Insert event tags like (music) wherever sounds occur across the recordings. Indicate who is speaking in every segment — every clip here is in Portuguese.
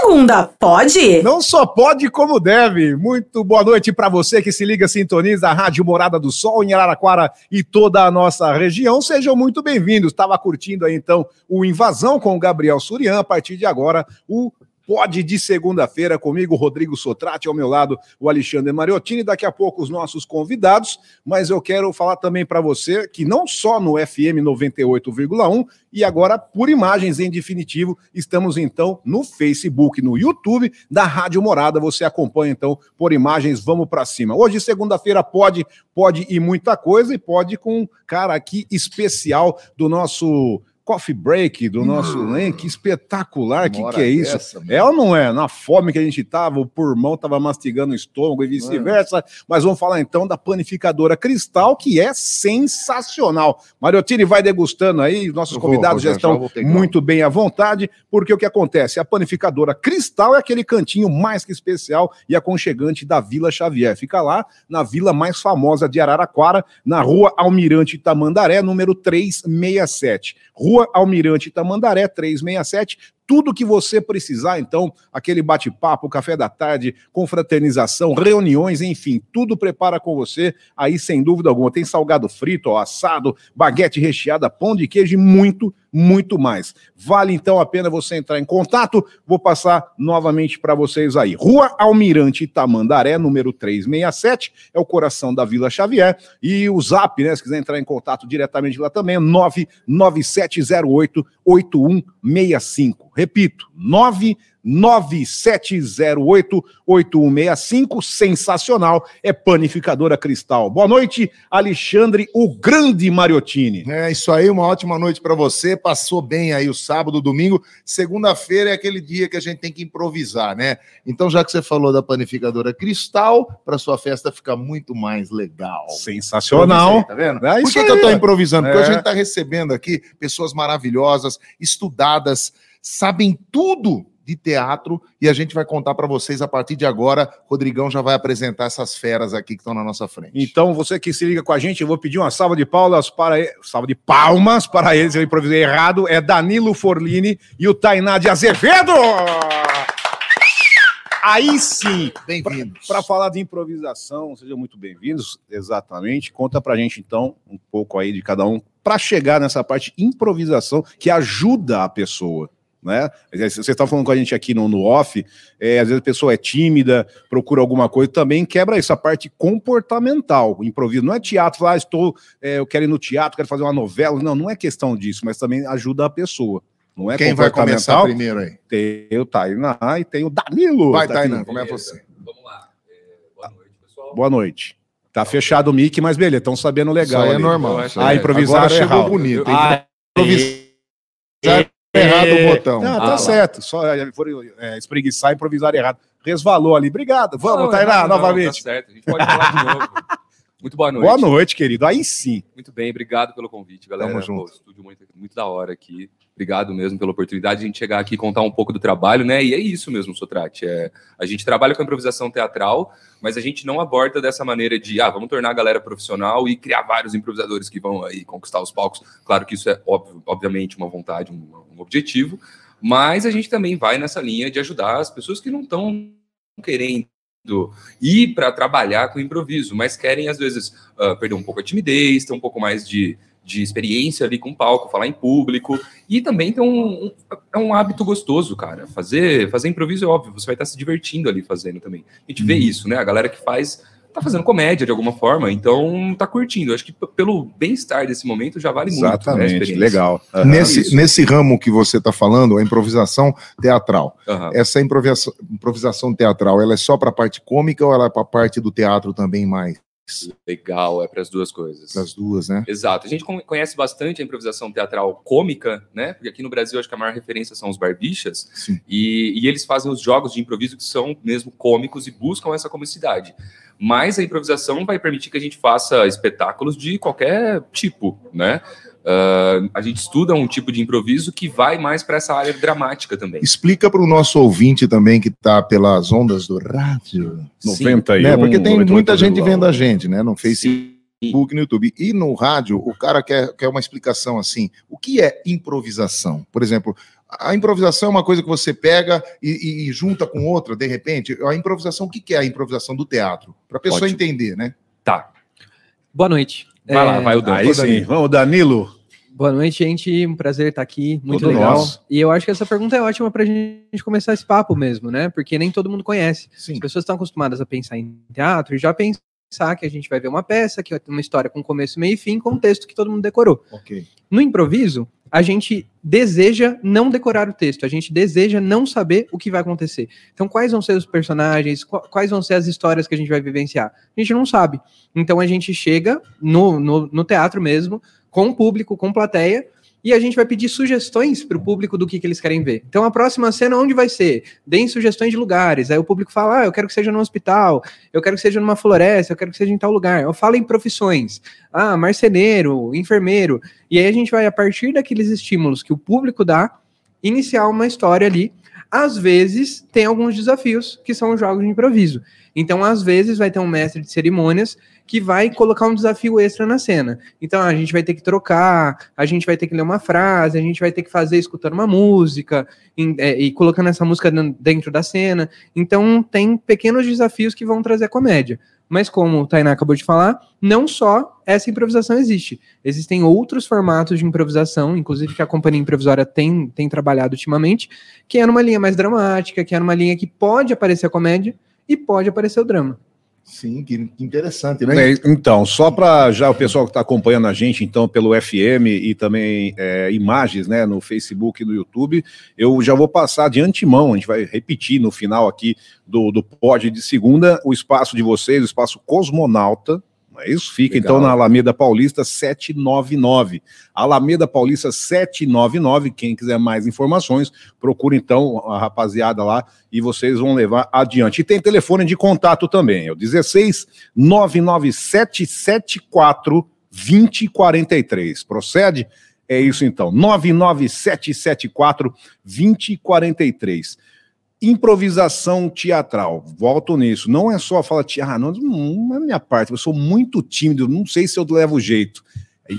Speaker 1: segunda, pode?
Speaker 2: Não só pode, como deve. Muito boa noite para você que se liga, sintoniza a Rádio Morada do Sol em Araraquara e toda a nossa região. Sejam muito bem-vindos. Estava curtindo aí então o Invasão com o Gabriel Surian. A partir de agora, o Pode de segunda-feira comigo, Rodrigo Sotrate, ao meu lado, o Alexandre Mariottini. Daqui a pouco os nossos convidados, mas eu quero falar também para você que não só no FM 98,1 e agora por imagens em definitivo, estamos então no Facebook, no YouTube da Rádio Morada. Você acompanha então por imagens, vamos para cima. Hoje, segunda-feira, pode, pode ir muita coisa e pode com um cara aqui especial do nosso coffee break do nosso hum, Len, que espetacular, que que é isso? Dessa, é ou não é? Na fome que a gente tava, o pulmão tava mastigando o estômago e vice-versa, mas vamos falar então da panificadora Cristal, que é sensacional. Mariotini vai degustando aí, nossos convidados já estão já muito bem à vontade, porque o que acontece? A panificadora Cristal é aquele cantinho mais que especial e aconchegante da Vila Xavier. Fica lá na vila mais famosa de Araraquara, na rua Almirante Tamandaré, número 367. Rua Rua Almirante Tamandaré, 367, tudo que você precisar, então, aquele bate-papo, café da tarde, confraternização, reuniões, enfim, tudo prepara com você, aí sem dúvida alguma. Tem salgado frito, ó, assado, baguete recheada, pão de queijo e muito, muito mais. Vale então a pena você entrar em contato. Vou passar novamente para vocês aí. Rua Almirante Tamandaré, número 367, é o coração da Vila Xavier. E o zap, né? Se quiser entrar em contato diretamente lá também, é 99708 8165. Repito, 997088165. Sensacional. É panificadora Cristal. Boa noite, Alexandre, o grande Mariottini.
Speaker 3: É isso aí, uma ótima noite para você. Passou bem aí o sábado, domingo. Segunda-feira é aquele dia que a gente tem que improvisar, né? Então, já que você falou da panificadora Cristal, para sua festa ficar muito mais legal.
Speaker 2: Sensacional.
Speaker 3: Tá vendo? É Por que, que eu tô improvisando? Porque é. a gente tá recebendo aqui pessoas maravilhosas, estudadas sabem tudo de teatro e a gente vai contar para vocês a partir de agora. Rodrigão já vai apresentar essas feras aqui que estão na nossa frente.
Speaker 2: Então, você que se liga com a gente, eu vou pedir uma salva de palmas para salva de palmas para eles, eu improvisei errado, é Danilo Forlini e o Tainá de Azevedo. Aí sim, bem-vindos. Para falar de improvisação, sejam muito bem-vindos, exatamente. Conta pra gente então um pouco aí de cada um para chegar nessa parte improvisação que ajuda a pessoa né? Você está falando com a gente aqui no, no off, é, às vezes a pessoa é tímida, procura alguma coisa, também quebra essa parte comportamental, improviso. Não é teatro, ah, estou, é, eu quero ir no teatro, quero fazer uma novela. Não, não é questão disso, mas também ajuda a pessoa. Não é
Speaker 3: Quem vai começar primeiro aí?
Speaker 2: Tem o Tainá e tem o Danilo.
Speaker 3: Vai, tá Tainá, como é você? Vamos lá.
Speaker 2: É, boa noite, pessoal. Boa noite. Tá fechado o mic, mas beleza, estão sabendo legal. Isso
Speaker 3: aí é normal.
Speaker 2: Ah, improvisar
Speaker 3: Agora chegou bonito.
Speaker 2: Ah, improvisar errado o botão. Não, tá ah, certo. Só é, foram é, espreguiçar e improvisar errado. Resvalou ali. Obrigado. Vamos, não, Tainá, não, novamente.
Speaker 4: Tá certo. A gente pode falar de novo. (laughs) Muito boa noite.
Speaker 2: Boa noite, querido. Aí sim.
Speaker 4: Muito bem, obrigado pelo convite, galera.
Speaker 2: Tamo junto. Pô,
Speaker 4: estúdio muito, muito da hora aqui. Obrigado mesmo pela oportunidade de a gente chegar aqui e contar um pouco do trabalho, né? E é isso mesmo, Sotrate. É, a gente trabalha com improvisação teatral, mas a gente não aborda dessa maneira de, ah, vamos tornar a galera profissional e criar vários improvisadores que vão aí conquistar os palcos. Claro que isso é, óbvio, obviamente, uma vontade, um, um objetivo, mas a gente também vai nessa linha de ajudar as pessoas que não estão querendo ir para trabalhar com improviso, mas querem, às vezes, uh, perder um pouco a timidez, ter um pouco mais de, de experiência ali com o palco, falar em público, e também ter um, um, é um hábito gostoso, cara. Fazer, fazer improviso é óbvio, você vai estar se divertindo ali fazendo também. A gente vê uhum. isso, né? A galera que faz tá fazendo comédia de alguma forma, então tá curtindo. Acho que pelo bem-estar desse momento já vale
Speaker 2: Exatamente, muito. Exatamente, né, legal.
Speaker 3: Uhum. Nesse, nesse ramo que você tá falando, a improvisação teatral. Uhum. Essa improvisação, improvisação teatral, ela é só para a parte cômica ou ela é para a parte do teatro também mais?
Speaker 4: Legal, é para as duas coisas.
Speaker 3: Para as duas, né?
Speaker 4: Exato. A gente conhece bastante a improvisação teatral cômica, né? Porque aqui no Brasil acho que a maior referência são os barbichas. E, e, eles fazem os jogos de improviso que são mesmo cômicos e buscam essa comicidade. Mas a improvisação vai permitir que a gente faça espetáculos de qualquer tipo, né? Uh, a gente estuda um tipo de improviso que vai mais para essa área dramática também.
Speaker 3: Explica para o nosso ouvinte também que está pelas ondas do rádio.
Speaker 2: 91.
Speaker 3: Né? Porque tem muita gente vendo a gente, né? No Facebook, no YouTube. E no rádio, o cara quer, quer uma explicação assim. O que é improvisação? Por exemplo, A improvisação é uma coisa que você pega e, e, e junta com outra, de repente. A improvisação, o que, que é a improvisação do teatro? Para a pessoa Ótimo. entender, né?
Speaker 4: Tá.
Speaker 1: Boa noite.
Speaker 2: Vai é... lá, vai o Danilo. Aí sim, vamos, Danilo.
Speaker 1: Boa noite, gente. Um prazer estar aqui. Muito legal. Nosso. E eu acho que essa pergunta é ótima para a gente começar esse papo mesmo, né? Porque nem todo mundo conhece. Sim. As pessoas estão acostumadas a pensar em teatro e já pensam pensar que a gente vai ver uma peça, que vai ter uma história com começo, meio e fim, com um texto que todo mundo decorou.
Speaker 3: Okay.
Speaker 1: No improviso, a gente deseja não decorar o texto, a gente deseja não saber o que vai acontecer. Então, quais vão ser os personagens, quais vão ser as histórias que a gente vai vivenciar? A gente não sabe. Então, a gente chega no, no, no teatro mesmo, com o público, com plateia, e a gente vai pedir sugestões para o público do que, que eles querem ver. Então, a próxima cena, onde vai ser? Deem sugestões de lugares. Aí o público fala: ah, eu quero que seja no hospital, eu quero que seja numa floresta, eu quero que seja em tal lugar. Eu falo em profissões. Ah, marceneiro, enfermeiro. E aí a gente vai, a partir daqueles estímulos que o público dá, iniciar uma história ali. Às vezes, tem alguns desafios, que são os jogos de improviso. Então, às vezes, vai ter um mestre de cerimônias que vai colocar um desafio extra na cena. Então a gente vai ter que trocar, a gente vai ter que ler uma frase, a gente vai ter que fazer escutando uma música em, é, e colocando essa música dentro da cena. Então tem pequenos desafios que vão trazer comédia. Mas como o Tainá acabou de falar, não só essa improvisação existe. Existem outros formatos de improvisação, inclusive que a companhia improvisória tem, tem trabalhado ultimamente, que é numa linha mais dramática, que é numa linha que pode aparecer a comédia e pode aparecer o drama.
Speaker 3: Sim, que interessante, né?
Speaker 2: Então, só para já o pessoal que está acompanhando a gente, então, pelo FM e também é, imagens, né, no Facebook e no YouTube, eu já vou passar de antemão, a gente vai repetir no final aqui do, do pod de segunda, o espaço de vocês, o espaço Cosmonauta, é isso? Fica Legal. então na Alameda Paulista 799. Alameda Paulista 799. Quem quiser mais informações, procure então a rapaziada lá e vocês vão levar adiante. E tem telefone de contato também, é o 16 99774 2043. Procede? É isso então, 99774 2043 improvisação teatral. Volto nisso. Não é só falar, ah, não, não é minha parte, eu sou muito tímido, não sei se eu levo o jeito.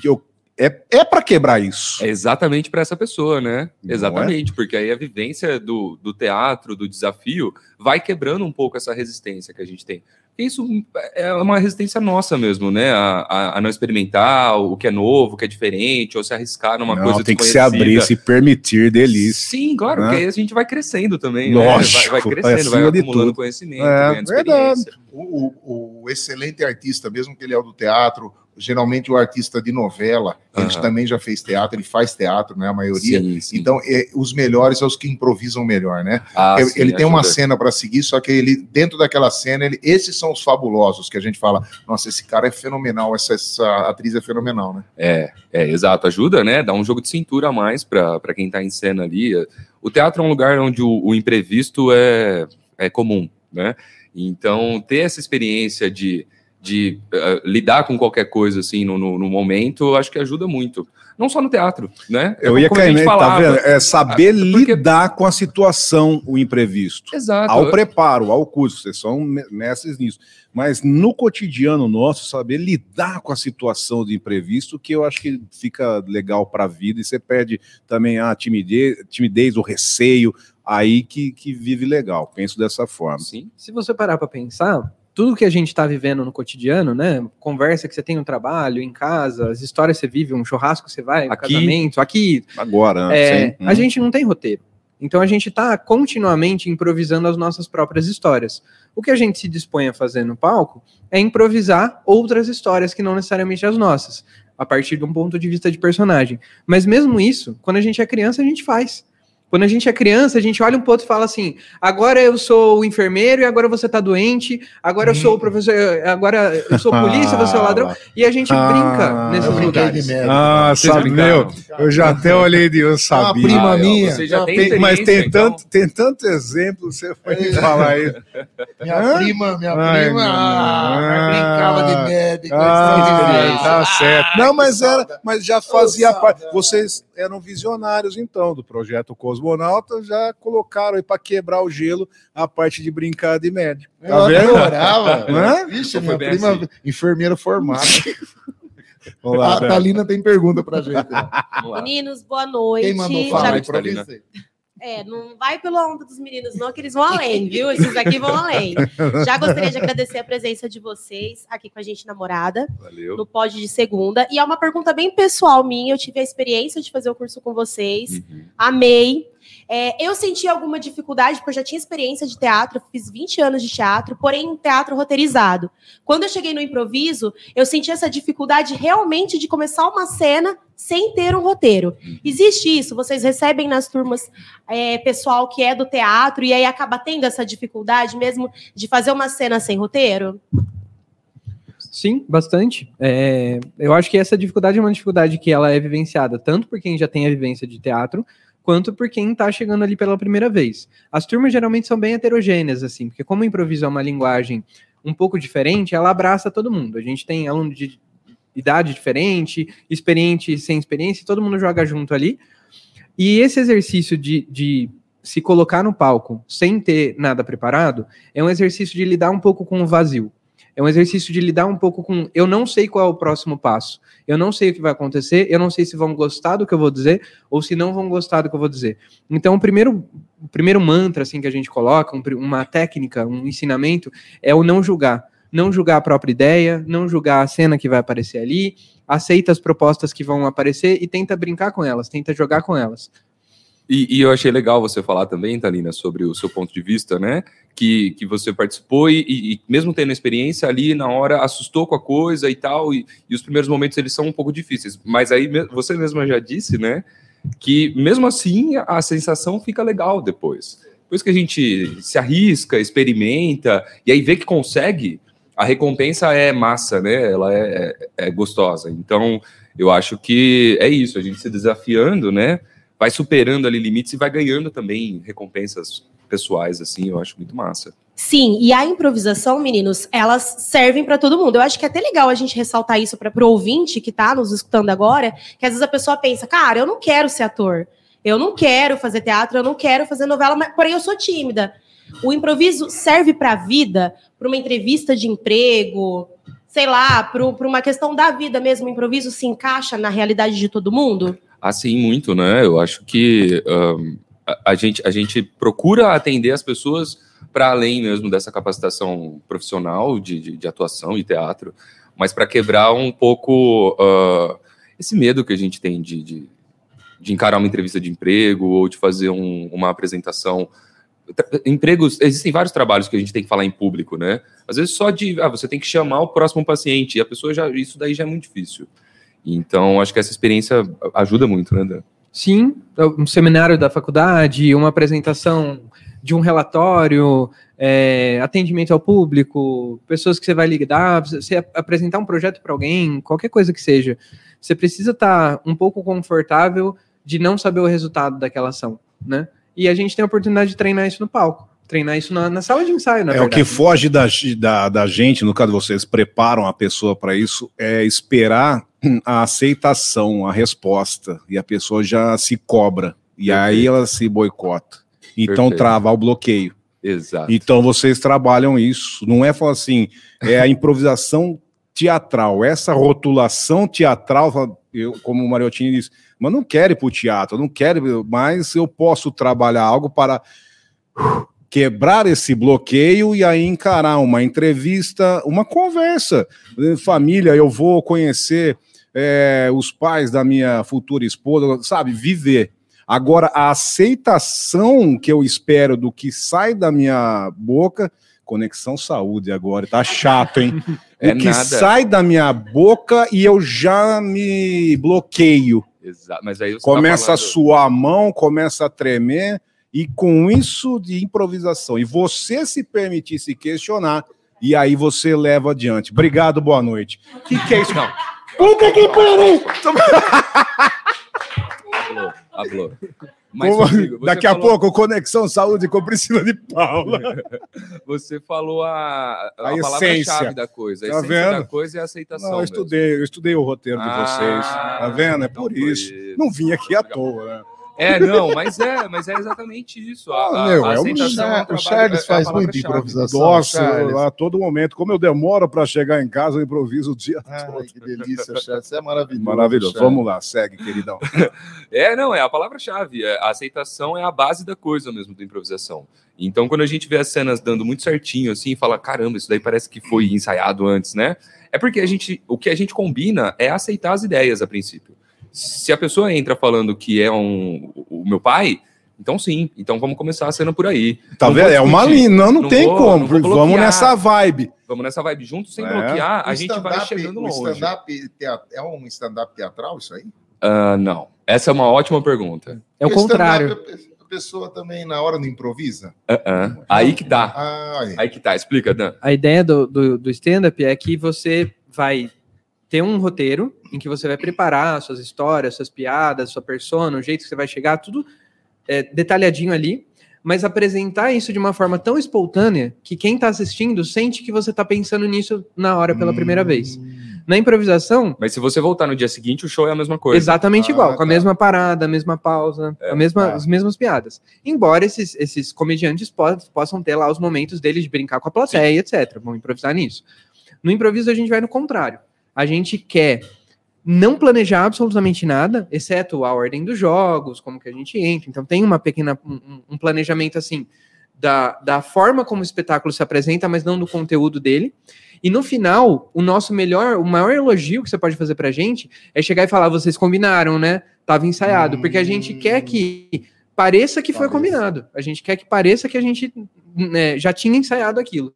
Speaker 2: Eu, é, é para quebrar isso.
Speaker 4: É exatamente para essa pessoa, né? Não é? exatamente, é? porque aí a vivência do, do teatro, do desafio, vai quebrando um pouco essa resistência que a gente tem isso é uma resistência nossa mesmo, né? A, a, a, não experimentar o que é novo, o que é diferente, ou se arriscar numa não, coisa
Speaker 2: tem que se abrir, se permitir deles.
Speaker 4: Sim, claro, né? porque aí a gente vai crescendo também. Lógico, né? vai, vai, crescendo, vai acumulando conhecimento, é,
Speaker 3: verdade. O, o, o excelente artista, mesmo que ele é o do teatro, geralmente o artista de novela, uhum. ele também já fez teatro, ele faz teatro, né? A maioria. Sim, sim. Então, é, os melhores são os que improvisam melhor, né? Ah, ele, sim, ele tem uma cena para seguir, só que ele, dentro daquela cena, ele, esses são os fabulosos que a gente fala, nossa, esse cara é fenomenal, essa, essa atriz é fenomenal, né?
Speaker 4: É, é, exato, ajuda, né? Dá um jogo de cintura a mais para quem está em cena ali. O teatro é um lugar onde o, o imprevisto é, é comum, né? Então, ter essa experiência de de uh, lidar com qualquer coisa assim no, no, no, momento, acho que ajuda muito. Não só no teatro, né?
Speaker 2: Eu ia cair, tá vendo? É saber ah, porque... lidar com a situação, o imprevisto.
Speaker 4: Exato.
Speaker 2: Ao preparo, ao curso, vocês são mestres nisso. Mas no cotidiano nosso, saber lidar com a situação do imprevisto, que eu acho que fica legal para a vida e você perde também a timidez, timidez o receio, aí que, que vive legal. Penso dessa forma.
Speaker 1: Sim. Se você parar para pensar, tudo que a gente está vivendo no cotidiano, né? Conversa que você tem no trabalho, em casa, as histórias que você vive, um churrasco você vai, um aqui, casamento, aqui.
Speaker 2: Agora,
Speaker 1: é, a gente não tem roteiro. Então a gente está continuamente improvisando as nossas próprias histórias. O que a gente se dispõe a fazer no palco é improvisar outras histórias que não necessariamente as nossas, a partir de um ponto de vista de personagem. Mas mesmo isso, quando a gente é criança, a gente faz. Quando a gente é criança, a gente olha um pouco e fala assim: agora eu sou o enfermeiro e agora você tá doente, agora eu sou o hum. professor, agora eu sou polícia, você é o ladrão, e a gente ah, brinca nesses lugares.
Speaker 2: Ah, sabe, meu, eu já até olhei de eu sabia.
Speaker 3: Uma prima minha. Você
Speaker 2: já tem, mas tem, então. tanto, tem tanto exemplo, você foi me falar aí.
Speaker 3: Minha Hã? prima, minha Ai, prima, ah, brincava de médico.
Speaker 2: Ah, tá certo. Não, mas era, mas já fazia parte. Vocês eram visionários, então, do projeto Cosmonauta, já colocaram aí para quebrar o gelo a parte de brincar de médico.
Speaker 3: Tá Eu vendo? adorava. (laughs) Ixi, minha prima assim. enfermeira formada. (laughs) Lá, a Thalina tem pergunta pra gente.
Speaker 5: Meninos, boa noite.
Speaker 3: Quem mandou falar Já... aí pra você?
Speaker 5: É, não vai pela onda dos meninos, não, que eles vão além, viu? Esses aqui vão além. Já gostaria de agradecer a presença de vocês aqui com a gente, namorada,
Speaker 4: Valeu.
Speaker 5: no pod de segunda. E é uma pergunta bem pessoal minha. Eu tive a experiência de fazer o curso com vocês,
Speaker 4: Uhum.
Speaker 5: amei. É, eu senti alguma dificuldade, porque eu já tinha experiência de teatro, fiz 20 anos de teatro, porém teatro roteirizado. Quando eu cheguei no improviso, eu senti essa dificuldade realmente de começar uma cena sem ter um roteiro. Existe isso? Vocês recebem nas turmas é, pessoal que é do teatro e aí acaba tendo essa dificuldade mesmo de fazer uma cena sem roteiro?
Speaker 1: Sim, bastante. É, eu acho que essa dificuldade é uma dificuldade que ela é vivenciada tanto por quem já tem a vivência de teatro, quanto por quem está chegando ali pela primeira vez. As turmas geralmente são bem heterogêneas, assim, porque como o improviso é uma linguagem um pouco diferente, ela abraça todo mundo. A gente tem aluno de idade diferente, experiente sem experiência, todo mundo joga junto ali. E esse exercício de, de se colocar no palco sem ter nada preparado é um exercício de lidar um pouco com o vazio. É um exercício de lidar um pouco com. Eu não sei qual é o próximo passo. Eu não sei o que vai acontecer. Eu não sei se vão gostar do que eu vou dizer ou se não vão gostar do que eu vou dizer. Então, o primeiro, o primeiro mantra assim que a gente coloca, um uma técnica, um ensinamento, é o não julgar. Não julgar a própria ideia, não julgar a cena que vai aparecer ali, aceita as propostas que vão aparecer e tenta brincar com elas, tenta jogar com elas.
Speaker 4: E, e eu achei legal você falar também, Thalina, sobre o seu ponto de vista, né? Que, que você participou e, e- mesmo tendo experiência ali na hora, assustou com a coisa e tal, e, e os primeiros momentos eles são um pouco difíceis. Mas aí você mesma já disse, né? Que mesmo assim a sensação fica legal depois. Depois que a gente se arrisca, experimenta, e aí vê que consegue, a recompensa é massa, né? Ela é, é- é gostosa. Então, eu acho que é isso, a gente se desafiando, né? vai superando ali limites e vai ganhando também recompensas pessoais, assim, eu acho muito massa.
Speaker 5: Sim, e a improvisação, meninos, elas servem para todo mundo. Eu acho que é até legal a gente ressaltar isso para o ouvinte que está nos escutando agora, que às vezes a pessoa pensa, cara, eu não quero ser ator, eu não quero fazer teatro, eu não quero fazer novela, mas, porém eu sou tímida. O improviso serve para a vida, para uma entrevista de emprego, sei lá, para uma questão da vida mesmo. O improviso se encaixa na realidade de todo mundo?
Speaker 4: Assim, muito, né? Eu acho que ahn, a, a gente, a gente procura atender as pessoas para além mesmo dessa capacitação profissional de, de, de atuação e teatro, mas para quebrar um pouco ah, esse medo que a gente tem de, de, de encarar uma entrevista de emprego ou de fazer um- uma apresentação. Empregos, existem vários trabalhos que a gente tem que falar em público, né? Às vezes só de, ah, você tem que chamar o próximo paciente, e a pessoa já, isso daí já é muito difícil. Então, acho que essa experiência ajuda muito, né, Dan?
Speaker 1: Sim, um seminário da faculdade, uma apresentação de um relatório, é, atendimento ao público, pessoas que você vai ligar, você ap- apresentar um projeto para alguém, qualquer coisa que seja. Você precisa estar um pouco confortável de não saber o resultado daquela ação, né? E a gente tem a oportunidade de treinar isso no palco, treinar isso na, na sala de ensaio, na
Speaker 2: é o
Speaker 1: verdade.
Speaker 2: que foge da, da, da gente, no caso vocês preparam a pessoa para isso, é esperar a aceitação, a resposta, e a pessoa já se cobra, e aí ela se boicota. Então
Speaker 4: Perfeito.
Speaker 2: trava o bloqueio.
Speaker 4: Exato.
Speaker 2: Então vocês trabalham isso. Não é falar assim, é a improvisação teatral, essa rotulação teatral, eu, como o Mariottini disse, mas não quero ir para o teatro, não quero, mas eu posso trabalhar algo para quebrar esse bloqueio e aí encarar uma entrevista, uma conversa. Família, eu vou conhecer é, os pais da minha futura esposa, sabe? Viver. Agora, a aceitação que eu espero do que sai da minha boca, conexão saúde agora, tá chato, hein? (laughs)
Speaker 4: É
Speaker 2: o que
Speaker 4: nada.
Speaker 2: sai da minha boca e eu já me bloqueio.
Speaker 4: Exato. Mas aí tá
Speaker 2: Começa a
Speaker 4: falando-
Speaker 2: suar a mão, começa a tremer, e com isso de improvisação, e você se permitir se questionar, e aí você leva adiante. Obrigado, boa noite. O que, que é isso?
Speaker 4: Não.
Speaker 2: Puta que pariu!
Speaker 4: Hablou, hablou.
Speaker 2: Daqui a
Speaker 4: falou-
Speaker 2: pouco, Conexão Saúde com Priscila de Paula. (laughs)
Speaker 4: Você falou a, a,
Speaker 2: A
Speaker 4: palavra-chave
Speaker 2: essência.
Speaker 4: da coisa. A
Speaker 2: Tá
Speaker 4: essência
Speaker 2: vendo?
Speaker 4: da coisa é a aceitação.
Speaker 2: Não, eu
Speaker 4: mesmo.
Speaker 2: estudei, eu estudei o roteiro de
Speaker 4: Ah,
Speaker 2: vocês. Tá vendo? É
Speaker 4: então
Speaker 2: por
Speaker 4: foi
Speaker 2: isso. Não vim aqui à toa, né?
Speaker 4: É, não, mas é, mas é exatamente isso. A,
Speaker 2: Ah, meu,
Speaker 4: a
Speaker 2: é
Speaker 4: é
Speaker 3: o
Speaker 4: trabalho-
Speaker 3: Charles
Speaker 4: é a
Speaker 3: faz muita
Speaker 4: chave.
Speaker 3: improvisação.
Speaker 2: Nossa, a todo momento. Como eu demoro para chegar em casa, eu improviso o dia
Speaker 3: Ai,
Speaker 2: todo.
Speaker 3: que delícia, Charles. Você é maravilhoso.
Speaker 2: Maravilhoso.
Speaker 3: Charles.
Speaker 2: Vamos lá, segue, queridão. (laughs)
Speaker 4: É, não, é a palavra-chave. É, a aceitação é a base da coisa mesmo da improvisação. Então, quando a gente vê as cenas dando muito certinho, assim, fala, caramba, isso daí parece que foi ensaiado antes, né? É porque a gente, o que a gente combina é aceitar as ideias a princípio. Se a pessoa entra falando que é um, o meu pai, então sim, então vamos começar a cena por aí.
Speaker 2: Tá
Speaker 4: Não
Speaker 2: vendo? É uma linha. Não, não,
Speaker 4: Não
Speaker 2: tem
Speaker 4: vou-
Speaker 2: como.
Speaker 4: não
Speaker 2: Vamos nessa vibe.
Speaker 4: Vamos nessa vibe junto, sem
Speaker 2: É.
Speaker 4: bloquear, a
Speaker 3: O
Speaker 4: gente vai
Speaker 3: stand-up-
Speaker 4: chegando
Speaker 3: o
Speaker 4: longe.
Speaker 3: stand-up tea- é um stand-up teatral, isso aí?
Speaker 4: Ah, não, essa é uma ótima pergunta.
Speaker 1: É o
Speaker 3: Porque
Speaker 1: contrário.
Speaker 3: stand-up, A pessoa também, na hora, não improvisa?
Speaker 4: Ah, ah. Aí que tá,
Speaker 3: Ah, aí.
Speaker 4: aí que tá. Explica, Dan.
Speaker 1: A ideia do, do, do stand-up é que você vai ter um roteiro em que você vai preparar suas histórias, suas piadas, sua persona, o jeito que você vai chegar, tudo é, detalhadinho ali, mas apresentar isso de uma forma tão espontânea que quem está assistindo sente que você está pensando nisso na hora pela primeira vez. Na improvisação,
Speaker 4: Mas se você voltar no dia seguinte, o show é a mesma coisa.
Speaker 1: Exatamente
Speaker 3: Ah,
Speaker 1: igual, com a
Speaker 3: tá.
Speaker 1: mesma parada, a mesma pausa,
Speaker 4: É,
Speaker 1: a mesma,
Speaker 3: tá.
Speaker 1: as mesmas piadas. Embora esses, esses comediantes po- possam ter lá os momentos deles de brincar com a plateia, etc. Vão improvisar nisso. No improviso, a gente vai no contrário. A gente quer não planejar absolutamente nada, exceto a ordem dos jogos, como que a gente entra. Então, tem uma pequena um, um- planejamento assim da, da forma como o espetáculo se apresenta, mas não do conteúdo dele. E no final, o nosso melhor, o maior elogio que você pode fazer pra gente é chegar e falar: vocês combinaram, né? Tava ensaiado. Porque a gente quer que pareça que foi combinado. A gente quer que pareça que a gente né, já tinha ensaiado aquilo.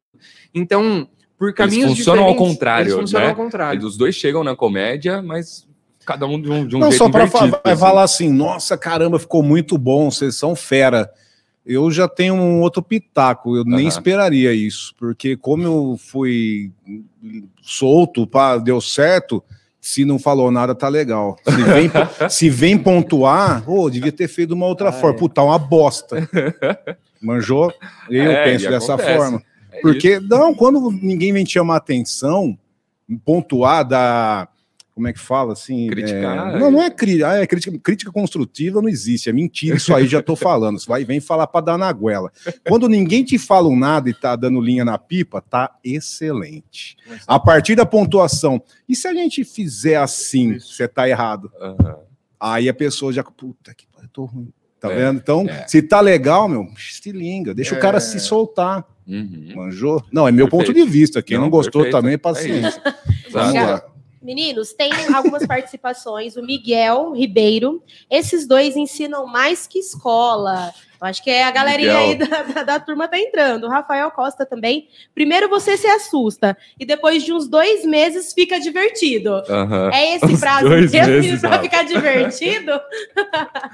Speaker 1: Então, por caminhos
Speaker 4: funcionam ao
Speaker 1: diferentes,
Speaker 4: contrário,
Speaker 1: Eles funcionam
Speaker 4: né?
Speaker 1: ao contrário.
Speaker 4: Os dois chegam na comédia, mas cada um de um, de um
Speaker 2: não,
Speaker 4: jeito
Speaker 2: só para
Speaker 4: invertido, assim.
Speaker 2: falar assim, nossa, caramba, ficou muito bom, vocês são fera. Eu já tenho um outro pitaco, eu nem
Speaker 4: Aham.
Speaker 2: esperaria isso, porque como eu fui solto, pá, deu certo, se não falou nada, tá legal. Se vem, (laughs) se vem pontuar, ô, devia ter feito uma outra
Speaker 1: Ah,
Speaker 2: forma.
Speaker 1: é.
Speaker 2: Puta, uma bosta. (laughs) Manjou? Eu
Speaker 4: É,
Speaker 2: penso dessa
Speaker 4: acontece.
Speaker 2: forma.
Speaker 4: É
Speaker 2: Porque, não, quando ninguém vem te chamar atenção, pontuar da. Como é que fala assim?
Speaker 4: Criticar,
Speaker 2: é, não, não é, cri, ah, é crítica, crítica construtiva, não existe. É mentira, isso aí já tô falando. Você vai e vem falar para dar na goela. Quando ninguém te fala um nada e tá dando linha na pipa, tá excelente. A partir da pontuação. E se a gente fizer assim, você tá errado?
Speaker 4: Aham.
Speaker 2: Aí a pessoa já. Puta que pariu, tô ruim. Tá
Speaker 4: É,
Speaker 2: vendo? Então,
Speaker 4: é.
Speaker 2: se tá legal, meu, se liga, deixa
Speaker 3: É.
Speaker 2: o cara se soltar.
Speaker 4: Uhum.
Speaker 2: Manjou? Não, é meu
Speaker 4: Perfeito.
Speaker 2: ponto de vista. Quem não,
Speaker 4: Não,
Speaker 2: gostou
Speaker 4: perfeito.
Speaker 2: também,
Speaker 4: É
Speaker 2: paciência. Vamos
Speaker 4: Exato.
Speaker 2: lá.
Speaker 5: Meninos, tem algumas participações. O Miguel Ribeiro. Esses dois ensinam mais que escola. Eu acho que é a galerinha aí da, da, da turma tá entrando. O Rafael Costa também. Primeiro você se assusta e depois de uns dois meses fica divertido.
Speaker 4: Aham.
Speaker 5: É esse
Speaker 4: Uns
Speaker 5: prazo
Speaker 4: dois
Speaker 5: mesmo
Speaker 4: meses,
Speaker 5: pra ficar divertido?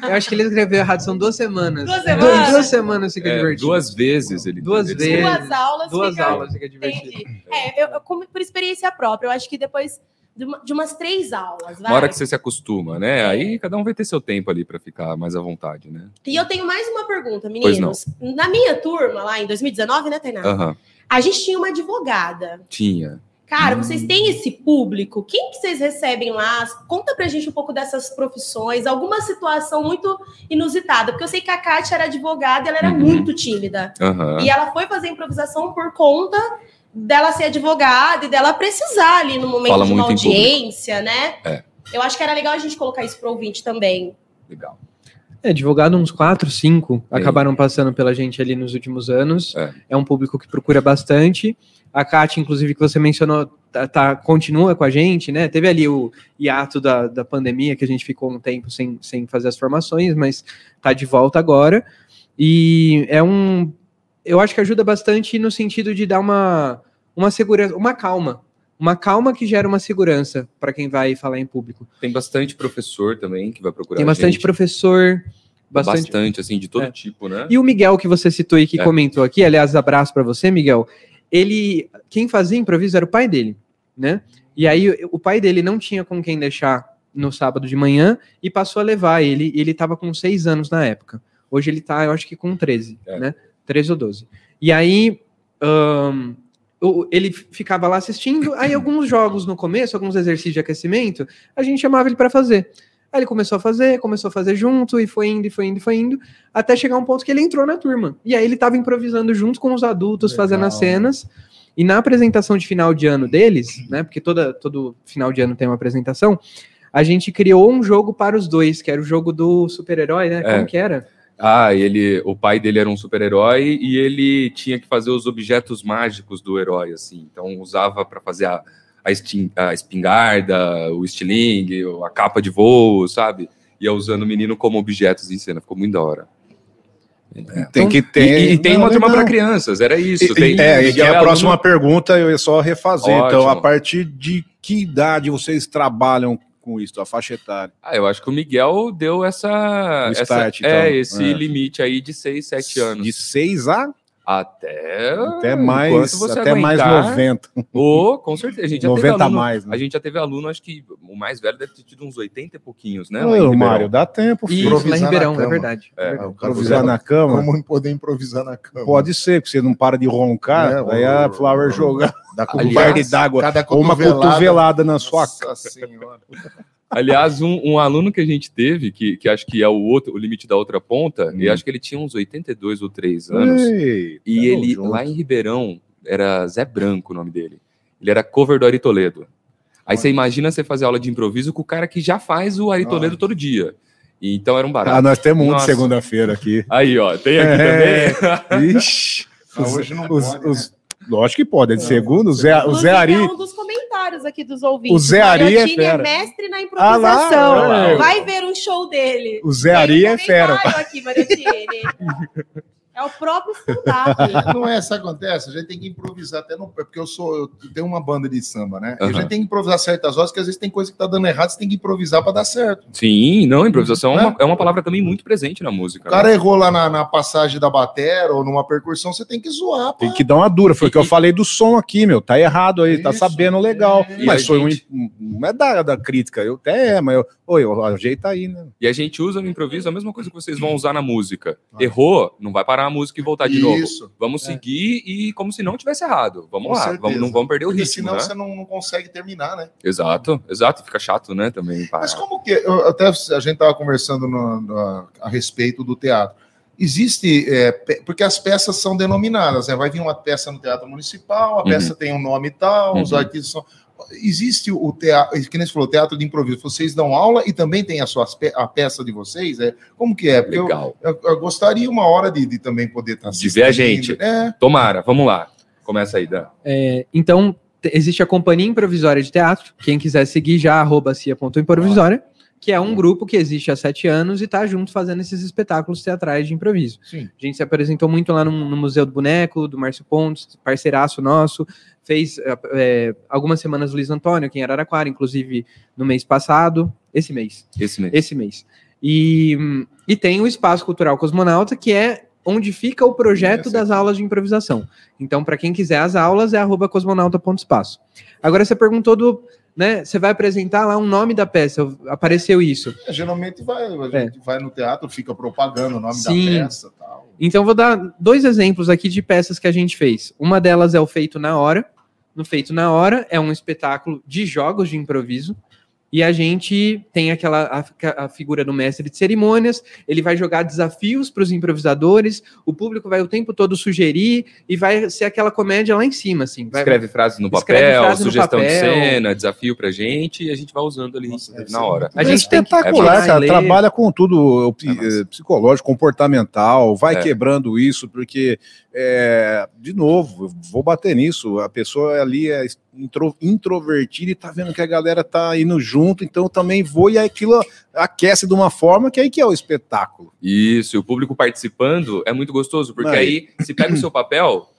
Speaker 1: Eu acho que ele escreveu errado, são duas semanas.
Speaker 5: Duas semanas?
Speaker 1: Duas semanas fica
Speaker 4: É,
Speaker 1: divertido.
Speaker 4: duas vezes ele
Speaker 1: Duas vezes.
Speaker 5: Duas aulas
Speaker 1: Duas
Speaker 5: fica-
Speaker 1: aulas fica divertido.
Speaker 5: Entendi. É, eu, eu- como por experiência própria, eu acho que depois de, uma- de umas três aulas, vai.
Speaker 4: Uma hora que você se acostuma, né? Aí cada um vai ter seu tempo ali pra ficar mais à vontade, né?
Speaker 5: E eu tenho mais uma pergunta,
Speaker 4: Pois
Speaker 5: meninos. Na minha turma, lá em 2019, né, Tainá?
Speaker 4: Aham.
Speaker 5: A gente tinha uma advogada.
Speaker 4: Tinha.
Speaker 5: Cara,
Speaker 4: Hum.
Speaker 5: vocês têm esse público? Quem que vocês recebem lá? Conta pra gente um pouco dessas profissões, alguma situação muito inusitada. Porque eu sei que a Kátia era advogada e ela era
Speaker 4: Uhum.
Speaker 5: muito tímida.
Speaker 4: Aham.
Speaker 5: E ela foi fazer improvisação por conta dela ser advogada e dela precisar ali no momento
Speaker 4: Fala
Speaker 5: de uma audiência, né?
Speaker 4: É.
Speaker 5: Eu acho que era legal a gente colocar isso pro ouvinte também.
Speaker 4: Legal.
Speaker 1: É, advogado, uns quatro, cinco acabaram passando pela gente ali nos últimos anos.
Speaker 4: É.
Speaker 1: É, um público que procura bastante. A Kátia, inclusive, que você mencionou, tá, tá- continua com a gente, né? Teve ali o hiato da, da pandemia, que a gente ficou um tempo sem, sem fazer as formações, mas tá de volta agora. E é um. Eu acho que ajuda bastante no sentido de dar uma, uma segurança, uma calma. Uma calma que gera uma segurança para quem vai falar em público.
Speaker 4: Tem bastante professor também que vai procurar
Speaker 1: Tem bastante
Speaker 4: gente.
Speaker 1: professor,
Speaker 4: Bastante,
Speaker 1: bastante
Speaker 4: assim, de todo
Speaker 1: É.
Speaker 4: tipo, né?
Speaker 1: E o Miguel que você citou e que
Speaker 4: É.
Speaker 1: comentou aqui, aliás, abraço para você, Miguel. Ele, quem fazia improviso era o pai dele, né? E aí o pai dele não tinha com quem deixar no sábado de manhã e passou a levar ele. Ele estava com seis anos na época. Hoje ele tá, eu acho que com 13,
Speaker 4: É.
Speaker 1: né? 13 ou 12. E aí o- ele ficava lá assistindo. Aí alguns jogos no começo, alguns exercícios de aquecimento, a gente chamava ele para fazer. Aí ele começou a fazer, começou a fazer junto, e foi indo, e foi indo, e foi indo, até chegar um ponto que ele entrou na turma. E aí ele tava improvisando junto com os adultos,
Speaker 2: Legal.
Speaker 1: fazendo as cenas. E na apresentação de final de ano deles, né? Porque toda, todo final de ano tem uma apresentação, a gente criou um jogo para os dois, que era o jogo do super-herói, né?
Speaker 4: É.
Speaker 1: Como que era?
Speaker 4: Ah, ele, o pai dele era um super-herói e ele tinha que fazer os objetos mágicos do herói, assim. Então usava para fazer a, a, estin- a espingarda, o estilingue, a capa de voo, sabe? Ia usando o menino como objetos em cena. Ficou muito da hora.
Speaker 2: Tem que
Speaker 4: E,
Speaker 2: ter.
Speaker 4: e tem
Speaker 2: Não,
Speaker 4: uma turma para crianças, era isso.
Speaker 2: E-
Speaker 4: Tem,
Speaker 2: é, e que a
Speaker 4: é
Speaker 2: próxima pergunta eu ia só refazer. Então,
Speaker 4: Ótimo.
Speaker 2: a partir de que idade vocês trabalham com isso, a faixa etária?
Speaker 4: Ah, eu acho que o Miguel deu essa.
Speaker 2: O
Speaker 4: essa-
Speaker 2: start, então.
Speaker 4: é, esse
Speaker 2: É.
Speaker 4: limite aí de 6, 7 anos.
Speaker 2: De 6 a
Speaker 4: Até.
Speaker 2: até mais,
Speaker 4: você
Speaker 2: até mais
Speaker 4: aguentar.
Speaker 2: 90.
Speaker 4: Ô, com certeza. A gente já
Speaker 2: 90
Speaker 4: teve
Speaker 2: a
Speaker 4: aluno,
Speaker 2: mais, né?
Speaker 4: A gente já teve aluno, acho que o mais velho deve ter tido uns 80 e pouquinhos, né?
Speaker 2: Ô,
Speaker 4: Ribeirão.
Speaker 2: Mário, dá tempo, filho.
Speaker 1: Isso, lá em
Speaker 3: Improvisar na
Speaker 1: Ribeirão, é
Speaker 3: cama.
Speaker 1: verdade.
Speaker 4: É.
Speaker 3: Ah, o cara
Speaker 2: Improvisar na cama.
Speaker 3: Como poder improvisar na cama.
Speaker 2: Pode ser, porque você não para de roncar,
Speaker 3: É,
Speaker 2: aí a
Speaker 3: o-
Speaker 2: Flower
Speaker 3: o-
Speaker 2: jogar
Speaker 3: Da (laughs)
Speaker 2: um balde d'água ou uma cotovelada na sua cara. (laughs)
Speaker 4: Aliás, um, um aluno que a gente teve, que, que acho que é o outro, o limite da outra ponta, e acho que ele tinha uns 82 ou 3 anos.
Speaker 2: Ei,
Speaker 4: E ele,
Speaker 2: junto.
Speaker 4: lá em Ribeirão, era Zé Branco o nome dele. Ele era cover do Ari Toledo. Aí você imagina você fazer aula de improviso com o cara que já faz o Ari Toledo todo dia. E então era um
Speaker 2: Ah,
Speaker 4: barato.
Speaker 2: nós temos um de segunda-feira aqui.
Speaker 4: Aí, ó, tem aqui
Speaker 2: É.
Speaker 4: também.
Speaker 2: Ixi.
Speaker 3: Ah,
Speaker 2: Os-
Speaker 3: hoje não
Speaker 2: os-
Speaker 3: pode, né?
Speaker 2: Lógico que pode, é de segundo. O Zé, o Zé Ari.
Speaker 5: É um dos comentários aqui dos ouvintes.
Speaker 2: O Zé Ari é
Speaker 5: Mariotini
Speaker 2: fera.
Speaker 5: mestre na
Speaker 2: Ah
Speaker 5: improvisação.
Speaker 2: lá, é.
Speaker 5: Vai ver um show dele.
Speaker 2: O Zé Ari é fera.
Speaker 5: Aqui. (laughs) É o próprio stand-up. (laughs)
Speaker 3: Não é isso que acontece, a gente tem que improvisar até no. Porque eu sou, eu tenho uma banda de samba, né? E a gente tem que improvisar certas horas, porque às vezes tem coisa que tá dando errado, você tem que improvisar para dar certo.
Speaker 4: Sim, não, improvisação é
Speaker 3: Né?
Speaker 4: uma, é uma palavra também muito presente na música.
Speaker 3: O cara errou lá na, na passagem da batera ou numa percussão, você tem que zoar.
Speaker 2: Tem
Speaker 3: pá.
Speaker 2: que dar uma dura. Foi o que eu falei do som aqui, meu. Tá errado aí, tá
Speaker 3: Isso,
Speaker 2: sabendo legal.
Speaker 3: é.
Speaker 2: Mas foi um.
Speaker 4: gente-
Speaker 2: Não é da, da crítica. Eu até é, mas eu. Oi, eu ajeita aí, né?
Speaker 4: E a gente usa no improviso a mesma coisa que vocês vão usar na música. Errou, não vai parar a música e voltar de novo.
Speaker 3: Isso.
Speaker 4: Vamos seguir e como se não tivesse errado. Vamos
Speaker 3: Com
Speaker 4: lá,
Speaker 3: certeza.
Speaker 4: vamos, não vamos perder o
Speaker 3: Porque
Speaker 4: ritmo,
Speaker 3: senão
Speaker 4: né?
Speaker 3: você não, não consegue terminar, né?
Speaker 4: Exato, exato. Fica chato, né, também. parar.
Speaker 3: Mas como que. eu- até a gente estava conversando no- no- a respeito do teatro. Existe. é, porque as peças são denominadas, né? Vai vir uma peça no Teatro Municipal, a
Speaker 4: Uhum.
Speaker 3: peça tem um nome e tal, os
Speaker 4: Uhum.
Speaker 3: artistas são. Existe o teatro, que nem você falou, teatro de improviso. Vocês dão aula e também tem a, sua, a peça de vocês? É, como que é? Porque eu,
Speaker 4: Legal.
Speaker 3: eu- eu gostaria uma hora de, de também poder estar
Speaker 4: De ver a gente.
Speaker 3: É,
Speaker 4: Tomara, vamos lá. Começa aí, Dan.
Speaker 1: É, então, te- existe a Companhia Improvisória de Teatro. Quem quiser seguir já, arroba cia.improvisória, que é um grupo que existe há sete anos e tá junto fazendo esses espetáculos teatrais de improviso.
Speaker 3: sim.
Speaker 1: A gente se apresentou muito lá no, no Museu do Boneco, do Márcio Pontes, parceiraço nosso. Fez é, é, algumas semanas o Luiz Antônio aqui em Araraquara, inclusive no mês passado. Esse mês.
Speaker 4: Esse mesmo.
Speaker 1: Esse mês. E, e tem o Espaço Cultural Cosmonauta, que é onde fica o projeto das aulas de improvisação. Então, para quem quiser as aulas, é arroba cosmonauta.espaço. Agora, você perguntou do. Né, você vai apresentar lá um nome da peça, apareceu isso.
Speaker 3: É, geralmente vai, a gente vai no teatro, fica propagando o nome
Speaker 1: Sim.
Speaker 3: da peça tal.
Speaker 1: Então, vou dar dois exemplos aqui de peças que a gente fez. Uma delas é o Feito na Hora. Feito na Hora é um espetáculo de jogos de improviso. E a gente tem aquela a, a figura do mestre de cerimônias, ele vai jogar desafios para os improvisadores, o público vai o tempo todo sugerir e vai ser aquela comédia lá em cima, assim. Vai,
Speaker 4: Escreve frases no papel,
Speaker 1: frase no
Speaker 4: sugestão de
Speaker 1: papel.
Speaker 4: cena, desafio pra gente e a gente vai usando ali
Speaker 3: Nossa,
Speaker 4: na
Speaker 3: ser
Speaker 4: hora.
Speaker 1: A
Speaker 2: É
Speaker 1: gente que
Speaker 2: espetacular, cara. Trabalha com tudo
Speaker 3: É,
Speaker 2: psicológico, comportamental, vai
Speaker 4: É.
Speaker 2: quebrando isso, porque, é, de novo, vou bater nisso. A pessoa ali é intro- introvertida e tá vendo que a galera tá indo junto, então eu também vou e aquilo aquece de uma forma que aí que é o espetáculo.
Speaker 4: Isso, e o público participando é muito gostoso, porque
Speaker 2: Aí.
Speaker 4: aí se pega o seu papel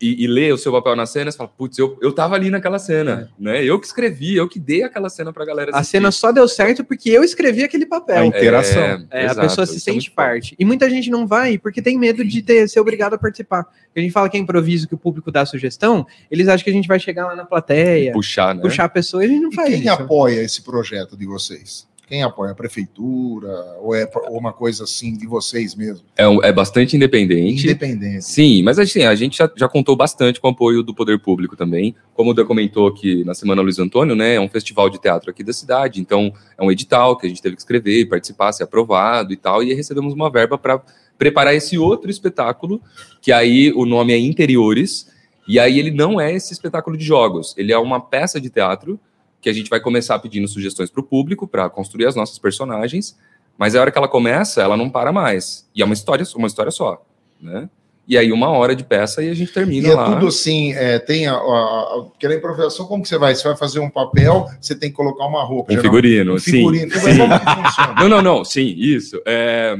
Speaker 4: e, e lê o seu papel na cena, você fala, putz, eu, eu tava ali naquela cena, né? Eu que escrevi, eu que dei aquela cena pra galera
Speaker 1: A
Speaker 4: assistir.
Speaker 1: cena só deu certo porque eu escrevi aquele
Speaker 2: A
Speaker 1: papel.
Speaker 2: interação.
Speaker 1: É,
Speaker 4: exato,
Speaker 1: a pessoa se
Speaker 4: é
Speaker 1: sente parte. E muita gente não vai porque tem medo de ter, ser obrigado a participar. A gente fala que é improviso, que o público dá sugestão, eles acham que a gente vai chegar lá na plateia,
Speaker 4: Puxar, né?
Speaker 1: puxar a pessoa e a gente não
Speaker 3: E
Speaker 1: faz
Speaker 3: quem
Speaker 1: isso.
Speaker 3: apoia esse projeto de vocês? Quem apoia? A prefeitura? Ou é uma coisa assim de vocês mesmo?
Speaker 4: É, é bastante independente.
Speaker 3: Independente.
Speaker 4: Sim, mas assim, a gente já, já contou bastante com o apoio do poder público também. Como o Dan comentou aqui na Semana Luiz Antônio, né? É um festival de teatro aqui da cidade, então é um edital que a gente teve que escrever, participar, ser aprovado e tal, e aí recebemos uma verba para preparar esse outro espetáculo, que aí o nome é Interiores, e aí ele não é esse espetáculo de jogos, ele é uma peça de teatro que a gente vai começar pedindo sugestões para o público para construir as nossas personagens, mas a hora que ela começa, ela não para mais. E é uma história, uma história só, né? E aí uma hora de peça e a gente termina
Speaker 3: E é
Speaker 4: lá.
Speaker 3: tudo assim, é, tem a, a, a, porque na improvisação, como que você vai? Você vai fazer um papel, você tem que colocar uma roupa.
Speaker 4: Um
Speaker 3: geral-
Speaker 4: figurino,
Speaker 3: um figurino.
Speaker 4: sim.
Speaker 3: Como,
Speaker 4: sim.
Speaker 3: funciona?
Speaker 4: Não, não, não, sim, isso. É,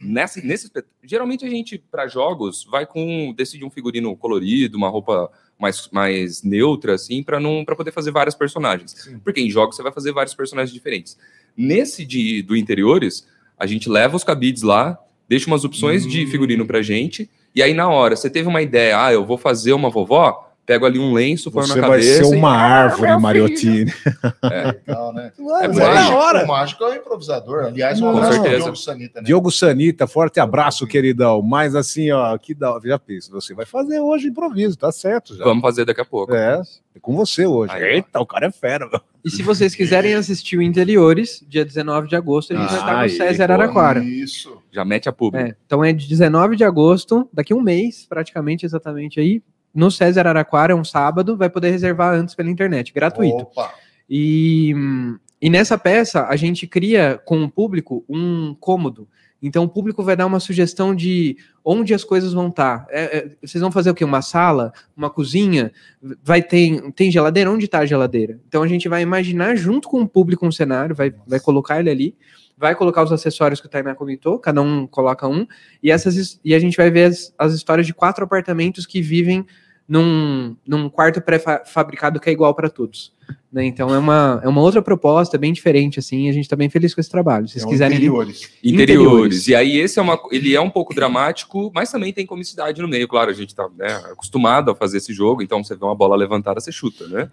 Speaker 4: nessa, nesse, geralmente a gente, para jogos, vai com. decide um figurino colorido, uma roupa mais, mais neutra, assim, para não para poder fazer várias personagens.
Speaker 3: Sim.
Speaker 4: Porque em jogos você vai fazer vários personagens diferentes. Nesse de, do interiores, a gente leva os cabides lá, deixa umas opções de
Speaker 3: Hum.
Speaker 4: figurino pra gente, e aí na hora, você teve uma ideia, ah, eu vou fazer uma vovó, pego ali um lenço, põe na
Speaker 2: Você vai
Speaker 4: cabeça.
Speaker 2: ser
Speaker 4: e-
Speaker 2: uma árvore,
Speaker 5: meu
Speaker 2: Mariotini. (laughs)
Speaker 3: Legal, né?
Speaker 4: É
Speaker 3: o,
Speaker 4: por
Speaker 3: mágico,
Speaker 4: aí.
Speaker 2: hora.
Speaker 3: o mágico é o improvisador. Aliás, um
Speaker 2: Com
Speaker 3: abraço. Diogo Sanita, né?
Speaker 2: Diogo Sanita, forte abraço, queridão. Mas assim, ó, que da... já pensa, você vai fazer hoje improviso, tá certo já.
Speaker 4: Vamos fazer daqui a pouco.
Speaker 2: É, é com você hoje.
Speaker 4: Aí.
Speaker 2: Eita, o cara é fera, meu.
Speaker 1: E se vocês quiserem assistir o Interiores, dia 19 de agosto, a gente vai estar no
Speaker 2: Ai,
Speaker 1: César Araraquara.
Speaker 3: Isso.
Speaker 4: Já mete a público.
Speaker 1: É, então é de 19 de agosto, daqui a um mês, praticamente exatamente aí, no César Araraquara, é um sábado, vai poder reservar antes pela internet, gratuito.
Speaker 3: Opa.
Speaker 1: E, e nessa peça, a gente cria com o público um cômodo. Então, o público vai dar uma sugestão de onde as coisas vão estar. É, é, vocês vão fazer o quê? Uma sala? Uma cozinha? Vai ter tem geladeira? Onde está a geladeira? Então, a gente vai imaginar junto com o público um cenário, vai, vai colocar ele ali, vai colocar os acessórios que o Tainá comentou, cada um coloca um, e, essas, e a gente vai ver as, as histórias de quatro apartamentos que vivem num, num quarto pré-fabricado que é igual para todos. né? Então é uma, é uma outra proposta, bem diferente, assim, e a gente está bem feliz com esse trabalho. Se vocês
Speaker 3: É um
Speaker 1: quiserem.
Speaker 3: interiores.
Speaker 4: Interiores.
Speaker 1: Interiores.
Speaker 4: E aí esse é uma, ele é um pouco dramático, mas também tem comicidade no meio. Claro, a gente tá né, acostumado a fazer esse jogo, então você vê uma bola levantada, você chuta, né?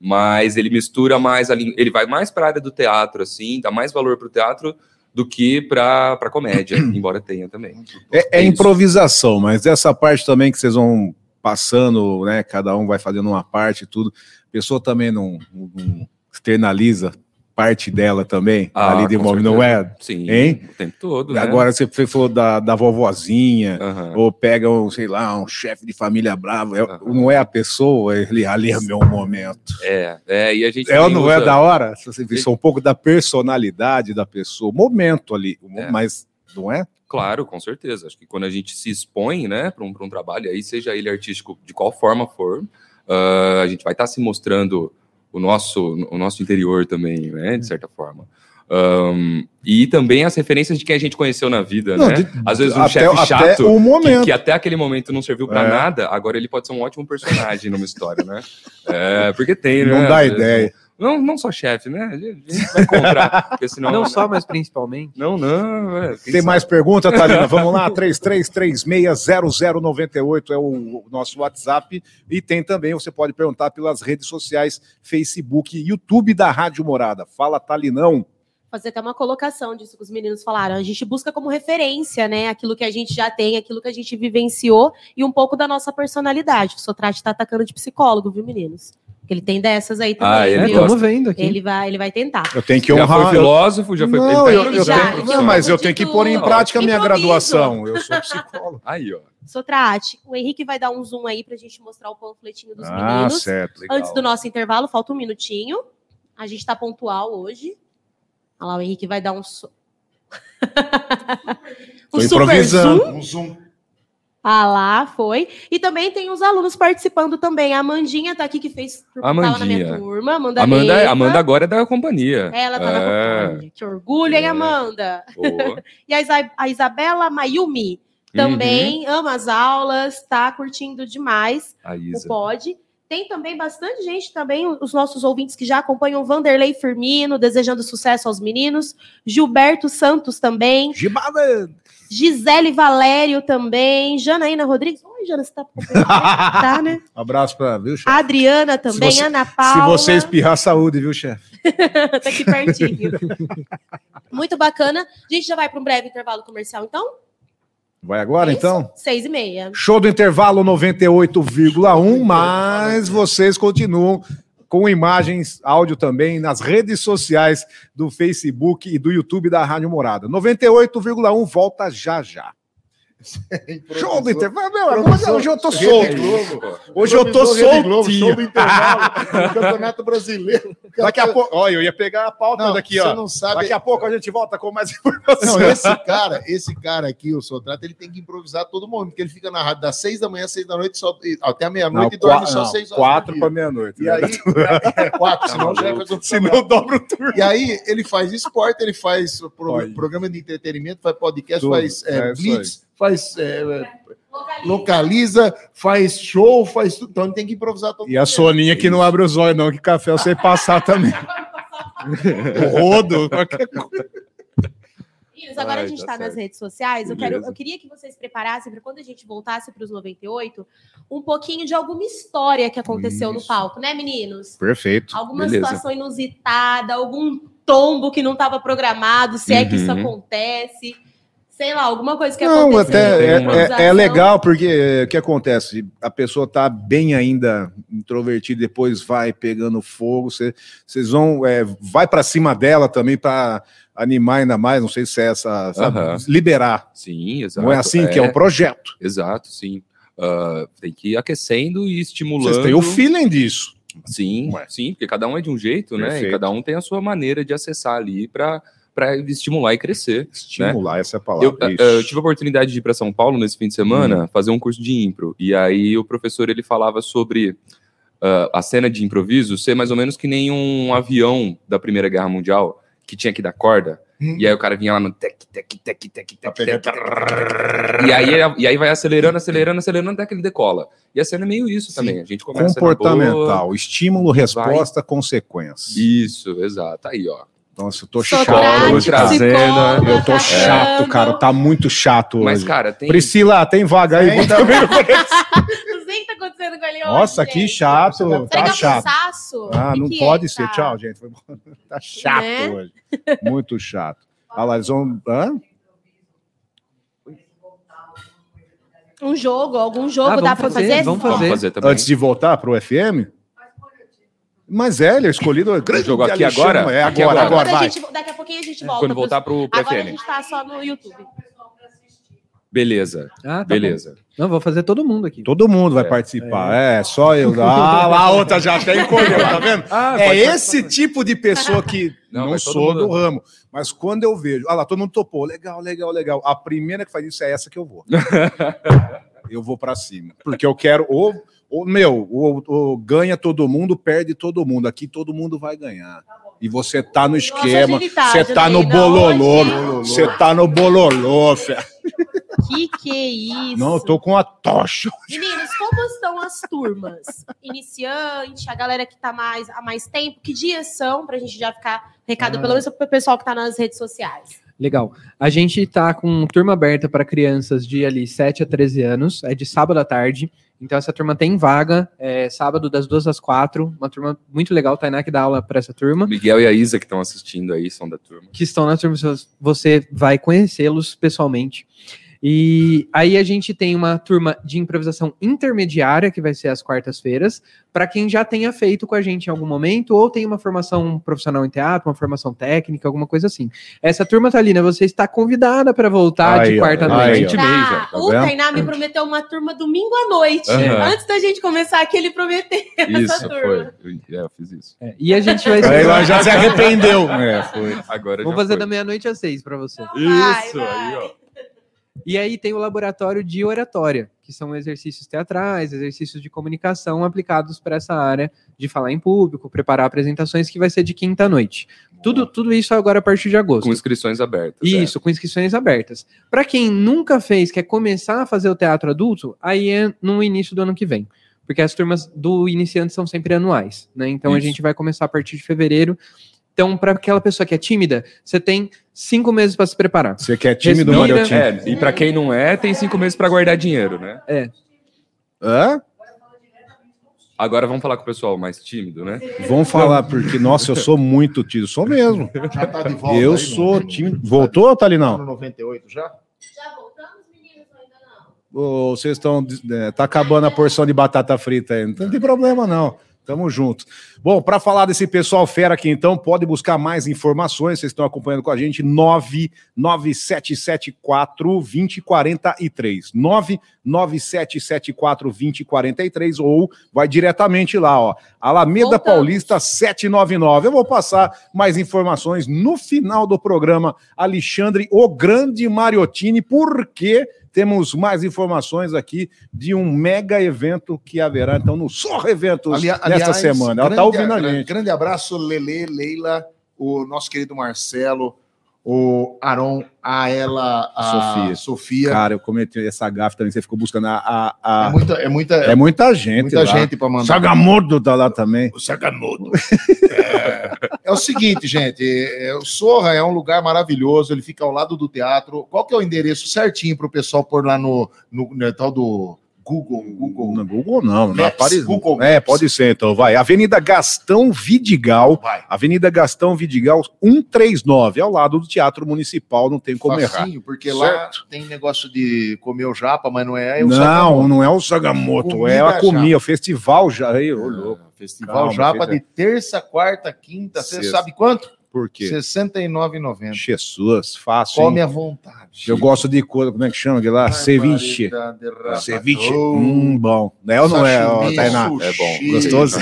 Speaker 4: Mas ele mistura mais ali, ele vai mais para a área do teatro, assim, dá mais valor para o teatro do que para para comédia, (clears throat) embora tenha também.
Speaker 2: É, é
Speaker 4: É
Speaker 2: improvisação, mas essa parte também que vocês vão passando, né? Cada um vai fazendo uma parte e tudo. A pessoa também não, não externaliza parte dela também,
Speaker 4: Ah,
Speaker 2: ali de
Speaker 4: com
Speaker 2: imóvel, não é?
Speaker 4: Sim,
Speaker 2: Hein?
Speaker 4: o tempo todo, né?
Speaker 2: Agora você falou da, da vovozinha,
Speaker 4: Aham.
Speaker 2: ou pega, um, sei lá, um chefe de família bravo, é-
Speaker 4: Aham.
Speaker 2: não é a pessoa, ele ali é meu momento.
Speaker 4: É, é, e a gente
Speaker 2: É ou não é
Speaker 4: usa-
Speaker 2: da hora? Você vê, só um pouco da personalidade da pessoa, momento ali,
Speaker 4: É.
Speaker 2: mas não é?
Speaker 4: Claro, com certeza. Acho que quando a gente se expõe, né, para um, pra um trabalho, aí seja ele artístico de qual forma for, ah, a gente vai estar se mostrando o nosso, o nosso interior também, né, de certa forma. Ahn, e também as referências de quem a gente conheceu na vida,
Speaker 2: Não,
Speaker 4: né?
Speaker 2: de-
Speaker 4: Às vezes um
Speaker 2: até,
Speaker 4: chefe chato que, que até aquele momento não serviu para
Speaker 2: É.
Speaker 4: nada, agora ele pode ser um ótimo personagem numa história, né? É, porque tem, né?
Speaker 2: Não dá ideia.
Speaker 4: Não, não só chefe, né? A gente vai encontrar, (laughs) porque senão...
Speaker 1: Não só, mas principalmente.
Speaker 4: Não, não. é,
Speaker 2: Tem
Speaker 4: sabe?
Speaker 2: mais pergunta, Thalina? Vamos lá, 33360098 é o nosso WhatsApp. E tem também, você pode perguntar pelas redes sociais, Facebook e YouTube da Rádio Morada. Fala, Talinão.
Speaker 5: Fazer até uma colocação disso que os meninos falaram. A gente busca como referência, né? Aquilo que a gente já tem, aquilo que a gente vivenciou e um pouco da nossa personalidade. O Sotrate tá atacando de psicólogo, viu, meninos? Porque ele tem dessas aí também,
Speaker 4: Ah, ele
Speaker 1: É, estamos vendo aqui.
Speaker 5: Ele vai, ele vai tentar.
Speaker 2: Eu tenho que
Speaker 4: Já foi
Speaker 2: honrar.
Speaker 4: filósofo, já foi.
Speaker 2: Não,
Speaker 4: ele tá
Speaker 2: eu, eu
Speaker 5: Já,
Speaker 2: tenho, não, mas eu tenho que pôr em prática a minha graduação. Eu sou psicólogo. (laughs)
Speaker 4: Aí, ó.
Speaker 5: Sotrate, o Henrique vai dar um zoom aí pra gente mostrar o panfletinho dos
Speaker 2: Ah,
Speaker 5: meninos.
Speaker 2: certo. legal.
Speaker 5: Antes do nosso intervalo, falta um minutinho. A gente tá pontual hoje. Olha lá, o Henrique vai dar um. So... (laughs)
Speaker 2: Tô
Speaker 5: um super zoom.
Speaker 3: Um zoom.
Speaker 5: Ah lá, foi. E também tem os alunos participando também. A Amandinha tá aqui que fez tava na minha
Speaker 4: Amandinha.
Speaker 5: turma. Amanda,
Speaker 4: Amanda,
Speaker 5: Neiva.
Speaker 4: Amanda agora é da companhia.
Speaker 5: Ela tá
Speaker 4: é.
Speaker 5: na companhia. Que orgulho, hein,
Speaker 4: É.
Speaker 5: Amanda?
Speaker 4: Boa. (laughs)
Speaker 5: E a, Isa- a Isabela Mayumi
Speaker 4: Uhum.
Speaker 5: também ama as aulas, tá curtindo demais
Speaker 4: A
Speaker 5: o
Speaker 4: Isa.
Speaker 5: pod. Tem também bastante gente, também os nossos ouvintes que já acompanham Vanderlei Firmino, desejando sucesso aos meninos. Gilberto Santos também.
Speaker 2: Gibada!
Speaker 5: Gisele Valério também. Janaína Rodrigues. Oi, Jana, você tá (laughs) Tá, né?
Speaker 2: Abraço pra, viu, chefe?
Speaker 5: Adriana também,
Speaker 2: Se você-
Speaker 5: Ana
Speaker 2: Se
Speaker 5: Paula.
Speaker 2: você espirrar, saúde, viu, chefe? (laughs)
Speaker 5: tá aqui pertinho. Muito bacana. A gente já vai para um breve intervalo comercial, então?
Speaker 2: Vai agora,
Speaker 5: Isso?
Speaker 2: então?
Speaker 5: Seis e meia.
Speaker 2: Show do intervalo 98,1, mas vocês continuam com imagens, áudio também nas redes sociais do Facebook e do YouTube da Rádio Morada. 98,1 volta já já. Show do intervalo. Meu, hoje eu tô solto. Hoje eu tô soltinho.
Speaker 3: Show do intervalo, do Campeonato Brasileiro.
Speaker 2: Daqui a pouco, olha, eu ia pegar a pauta
Speaker 3: Não,
Speaker 2: daqui,
Speaker 3: você
Speaker 2: ó.
Speaker 3: não sabe.
Speaker 2: Daqui a pouco a gente volta com mais
Speaker 3: Não,
Speaker 2: informações.
Speaker 3: esse cara, esse cara aqui, o Sotrato, ele tem que improvisar todo mundo, porque ele fica na rádio das seis da manhã seis da noite, só, até a meia-noite e dorme só seis horas.
Speaker 2: quatro para meia-noite.
Speaker 3: E
Speaker 2: né?
Speaker 3: aí, é quatro, senão já vai fazer um
Speaker 2: Se não dobra o turno.
Speaker 3: E aí ele faz esporte, ele faz pro- programa de entretenimento, faz podcast,
Speaker 2: Tudo.
Speaker 3: faz é,
Speaker 2: É
Speaker 3: blitz, faz é, localiza, faz show, faz tudo. Então ele tem que improvisar todo
Speaker 2: E a Soninha que não abre os olhos, não, que café eu sei passar também. (laughs) O rodo, qualquer coisa.
Speaker 5: Agora a
Speaker 4: Vai,
Speaker 5: gente
Speaker 4: tá
Speaker 5: está nas
Speaker 4: certo.
Speaker 5: redes sociais. Eu, quero, eu queria que vocês preparassem para quando a gente voltasse para os 98, um pouquinho de alguma história que aconteceu no
Speaker 2: Isso.
Speaker 5: palco, né, meninos?
Speaker 2: Perfeito.
Speaker 5: Alguma
Speaker 4: Beleza.
Speaker 5: situação inusitada, algum tombo que não estava programado, se é que isso
Speaker 4: Uhum.
Speaker 5: acontece. Sei lá, alguma coisa que
Speaker 2: Não,
Speaker 5: aconteceu.
Speaker 2: até é, é- é legal, porque é, o que acontece? A pessoa tá bem ainda introvertida, depois vai pegando fogo, cê- vocês vão, é, vai para cima dela também para animar ainda mais, não sei se é essa, sabe?
Speaker 4: Aham.
Speaker 2: liberar.
Speaker 4: Sim, exato.
Speaker 2: não é assim que é um projeto.
Speaker 4: Exato, sim. Ah, tem que ir aquecendo e estimulando.
Speaker 2: Vocês têm o feeling disso.
Speaker 4: Sim,
Speaker 2: Ué.
Speaker 4: sim, porque cada um é de um jeito, né?
Speaker 2: Perfeito.
Speaker 4: E cada um tem a sua maneira de acessar ali para estimular e crescer.
Speaker 2: Estimular essa é a palavra.
Speaker 4: Eu, eh, eu tive a oportunidade de ir para São Paulo nesse fim de semana
Speaker 2: Hum.
Speaker 4: fazer um curso de impro. E aí o professor ele falava sobre ah, a cena de improviso ser mais ou menos que nem um avião da Primeira Guerra Mundial que tinha que dar corda.
Speaker 3: Hum.
Speaker 4: E aí o cara vinha lá no tec, tec, tec, tec, tec, tec, e aí, e aí vai acelerando, acelerando, acelerando até que ele decola. E a cena é meio isso também. A gente começa na boa.
Speaker 2: Comportamental, estímulo, resposta, consequência.
Speaker 4: Isso, exato. Aí, ó.
Speaker 2: Nossa, eu tô
Speaker 5: Socrático,
Speaker 2: chato hoje,
Speaker 5: psicólogo,
Speaker 2: Eu tô
Speaker 5: tá
Speaker 2: chato, cara. Tá muito chato
Speaker 4: Mas,
Speaker 2: hoje.
Speaker 4: cara, tem.
Speaker 2: Priscila, tem vaga aí?
Speaker 3: Tem. (laughs)
Speaker 5: Não sei o que tá acontecendo com ele hoje.
Speaker 2: Nossa, que
Speaker 5: gente.
Speaker 2: chato.
Speaker 5: Será
Speaker 2: Tá
Speaker 5: que é
Speaker 2: chato.
Speaker 5: cansaço?
Speaker 2: Ah,
Speaker 5: Que
Speaker 2: não
Speaker 5: que
Speaker 2: pode
Speaker 5: é,
Speaker 2: ser.
Speaker 5: tá?
Speaker 2: Tchau, gente. (laughs) Tá chato
Speaker 5: Né?
Speaker 2: hoje. Muito chato. Olha lá, eles vão. Hã?
Speaker 5: Um jogo, algum jogo
Speaker 1: Ah,
Speaker 5: dá
Speaker 1: vamos
Speaker 5: pra
Speaker 1: fazer,
Speaker 5: fazer?
Speaker 1: vamos
Speaker 4: Vamos
Speaker 1: fazer.
Speaker 4: fazer também.
Speaker 2: Antes de voltar pro FM? Mas é, ele é escolhido. grande
Speaker 4: jogo aqui
Speaker 2: Alexandre.
Speaker 4: agora?
Speaker 2: É
Speaker 4: Aqui
Speaker 2: agora,
Speaker 4: agora.
Speaker 2: agora,
Speaker 5: gente- daqui a pouquinho a gente volta.
Speaker 4: Quando voltar pro, pro
Speaker 5: Agora a gente tá só no YouTube.
Speaker 4: Beleza,
Speaker 1: Ah, tá
Speaker 4: beleza.
Speaker 1: bom. Não, vou fazer todo mundo aqui.
Speaker 2: Todo mundo vai
Speaker 4: É,
Speaker 2: participar. É, só eu. (laughs) Ah, lá a outra já até encolheu, tá vendo?
Speaker 1: Ah,
Speaker 2: É esse tipo de pessoa que (laughs)
Speaker 4: Não,
Speaker 2: não, sou do ramo. Mas quando eu vejo, ah lá, todo mundo topou, legal, legal, legal. A primeira que faz isso é essa que eu vou. (laughs) eu vou pra cima. Porque eu quero, ou meu, ou, ou ganha todo mundo, perde todo mundo. Aqui todo mundo vai ganhar. E você tá no esquema, você tá no bololô, você tá no bololô, fé.
Speaker 5: Que que é isso?
Speaker 2: Não, eu tô com a tocha.
Speaker 5: Meninos, como estão as turmas? Iniciante, a galera que tá mais há mais tempo, que dias são? Pra gente já ficar recado,
Speaker 1: Ah.
Speaker 5: pelo menos pro pessoal que tá nas redes sociais.
Speaker 1: Legal. A gente tá com turma aberta para crianças de ali 7 a 13 anos, é de sábado à tarde. Então essa turma tem vaga, é sábado das 2 às 4, uma turma muito legal, Tainá que dá aula para essa turma.
Speaker 4: Miguel e a Isa que estão assistindo aí são da turma.
Speaker 1: que estão na turma, você vai conhecê-los pessoalmente. E aí a gente tem uma turma de improvisação intermediária, que vai ser às quartas-feiras, para quem já tenha feito com a gente em algum momento, ou tem uma formação profissional em teatro, uma formação técnica, alguma coisa assim. Essa turma, Thalina, você está convidada para voltar
Speaker 2: Aí,
Speaker 1: de
Speaker 2: ó,
Speaker 1: quarta
Speaker 2: aí,
Speaker 1: noite.
Speaker 2: ó.
Speaker 1: e meia.
Speaker 5: Tá,
Speaker 2: tá
Speaker 5: o? Tainá me prometeu uma turma domingo à noite.
Speaker 4: Aham.
Speaker 5: Antes da gente começar aqui, ele prometeu (laughs)
Speaker 4: Isso,
Speaker 5: essa turma.
Speaker 4: foi. Eu- É, eu fiz isso.
Speaker 1: É, e a gente vai
Speaker 2: Aí ela já se (laughs) arrependeu. É, foi.
Speaker 4: Agora
Speaker 1: Vamos
Speaker 4: já
Speaker 1: fazer
Speaker 4: foi.
Speaker 1: da meia-noite às seis para você.
Speaker 5: Vai,
Speaker 4: Isso,
Speaker 5: vai.
Speaker 4: aí, ó.
Speaker 1: E aí tem o laboratório de oratória, que são exercícios teatrais, exercícios de comunicação aplicados para essa área de falar em público, preparar apresentações, que vai ser de quinta à noite. Tudo, tudo isso agora a partir de agosto.
Speaker 4: Com inscrições abertas. é.
Speaker 1: Isso, com inscrições abertas. Para quem nunca fez, quer começar a fazer o teatro adulto, aí é no início do ano que vem. Porque as turmas do iniciante são sempre anuais, né? Então a
Speaker 3: Isso.
Speaker 1: gente vai começar a partir de fevereiro. Então, para aquela pessoa que é tímida, você tem cinco meses para se preparar.
Speaker 2: Você que é tímido,
Speaker 1: Respira.
Speaker 2: Mariotinho?
Speaker 4: É, e pra quem não é, tem cinco meses pra guardar dinheiro, né?
Speaker 2: Hã?
Speaker 4: Agora vamos falar com o pessoal mais tímido, né?
Speaker 2: Vamos falar, porque, nossa, eu sou muito tímido. Sou mesmo.
Speaker 3: Já tá de volta
Speaker 2: Eu
Speaker 3: aí,
Speaker 2: sou tímido. Voltou,
Speaker 3: Tá
Speaker 2: Talinão?
Speaker 3: no 98 já?
Speaker 5: Já voltamos, meninos, ainda não?
Speaker 2: Vocês estão. É, tá acabando a porção de batata frita aí. Não tem problema, não. Tamo junto. Bom, para falar desse pessoal fera aqui, então, pode buscar mais informações. Vocês estão acompanhando com a gente. 99774 2043. 99774 2043. Ou vai diretamente lá, ó. Alameda
Speaker 5: Voltamos.
Speaker 2: Paulista 799. Eu vou passar mais informações no final do programa. Alexandre, o grande Mariottini, porque temos mais informações aqui de um mega evento que haverá, então, no Sorra Eventos
Speaker 3: Ali-
Speaker 2: nesta semana. Ela tá
Speaker 3: grande-
Speaker 2: ouvindo a gente.
Speaker 3: Grande abraço, Lele, Leila, o nosso querido Marcelo, o Aron, a ela, a
Speaker 2: Sofia.
Speaker 3: Sofia.
Speaker 2: Cara, eu cometi essa gafe também, você ficou buscando a... a- a-
Speaker 3: é muita, é muita,
Speaker 2: É muita gente
Speaker 3: muita
Speaker 2: lá.
Speaker 3: gente para mandar.
Speaker 2: Sagamoto tá lá também.
Speaker 3: O Sakamoto. é, é o seguinte, gente, é, o Sorra é um lugar maravilhoso, ele fica ao lado do teatro. Qual que é o endereço certinho para o pessoal pôr lá no, no, no tal do Google? Google.
Speaker 2: No Google não, na
Speaker 3: Maps,
Speaker 2: Paris.
Speaker 3: Google
Speaker 2: É,
Speaker 3: Maps.
Speaker 2: pode ser, então, vai. Avenida Gastão Vidigal,
Speaker 3: Vai.
Speaker 2: Avenida Gastão Vidigal 139, ao lado do Teatro Municipal, não tem como errar.
Speaker 3: Facinho, porque lá
Speaker 2: Certo.
Speaker 3: tem negócio de comer o japa, mas não é, é o
Speaker 2: Não,
Speaker 3: Sakamoto.
Speaker 2: não é o Sagamoto, é a comida, o festival já. Aí, ô, louco.
Speaker 3: Ah, Festival
Speaker 2: Calma,
Speaker 3: Japa de terça, quarta, quinta, você
Speaker 2: Sexta.
Speaker 3: sabe quanto?
Speaker 2: Por quê?
Speaker 3: R$ 69,90.
Speaker 2: Jesus, fácil.
Speaker 3: Come
Speaker 2: hein?
Speaker 3: à vontade.
Speaker 2: Eu gosto de coisa, como é que chama? aquilo lá? Ceviche.
Speaker 3: Barbaridade,
Speaker 2: Ceviche.
Speaker 3: ratatouille,
Speaker 2: Hum, bom. É ou não é, ó, Tainá?
Speaker 3: sushi.
Speaker 4: É bom.
Speaker 2: Gostoso?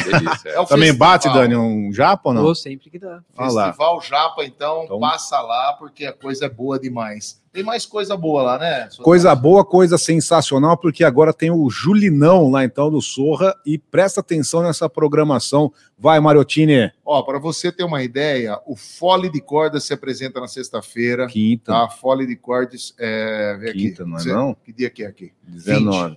Speaker 3: É o (laughs)
Speaker 2: Também
Speaker 3: festival.
Speaker 2: bate, Dani, um japa ou não?
Speaker 1: Ou sempre que dá.
Speaker 3: Festival Japa, então,
Speaker 2: Então-
Speaker 3: passa lá, porque a coisa é boa demais. Tem mais coisa boa lá, né?
Speaker 2: Coisa boa, coisa sensacional, porque agora tem o Julinão lá então do Sorra e presta atenção nessa programação. Vai, Mariottini.
Speaker 3: Ó, para você ter uma ideia, o Fole de Cordas se apresenta na sexta-feira.
Speaker 2: Quinta,
Speaker 3: Tá? Fole de Cordas, é, vem aqui.
Speaker 2: Quinta, não é não?
Speaker 3: Que dia que é aqui?
Speaker 2: 19.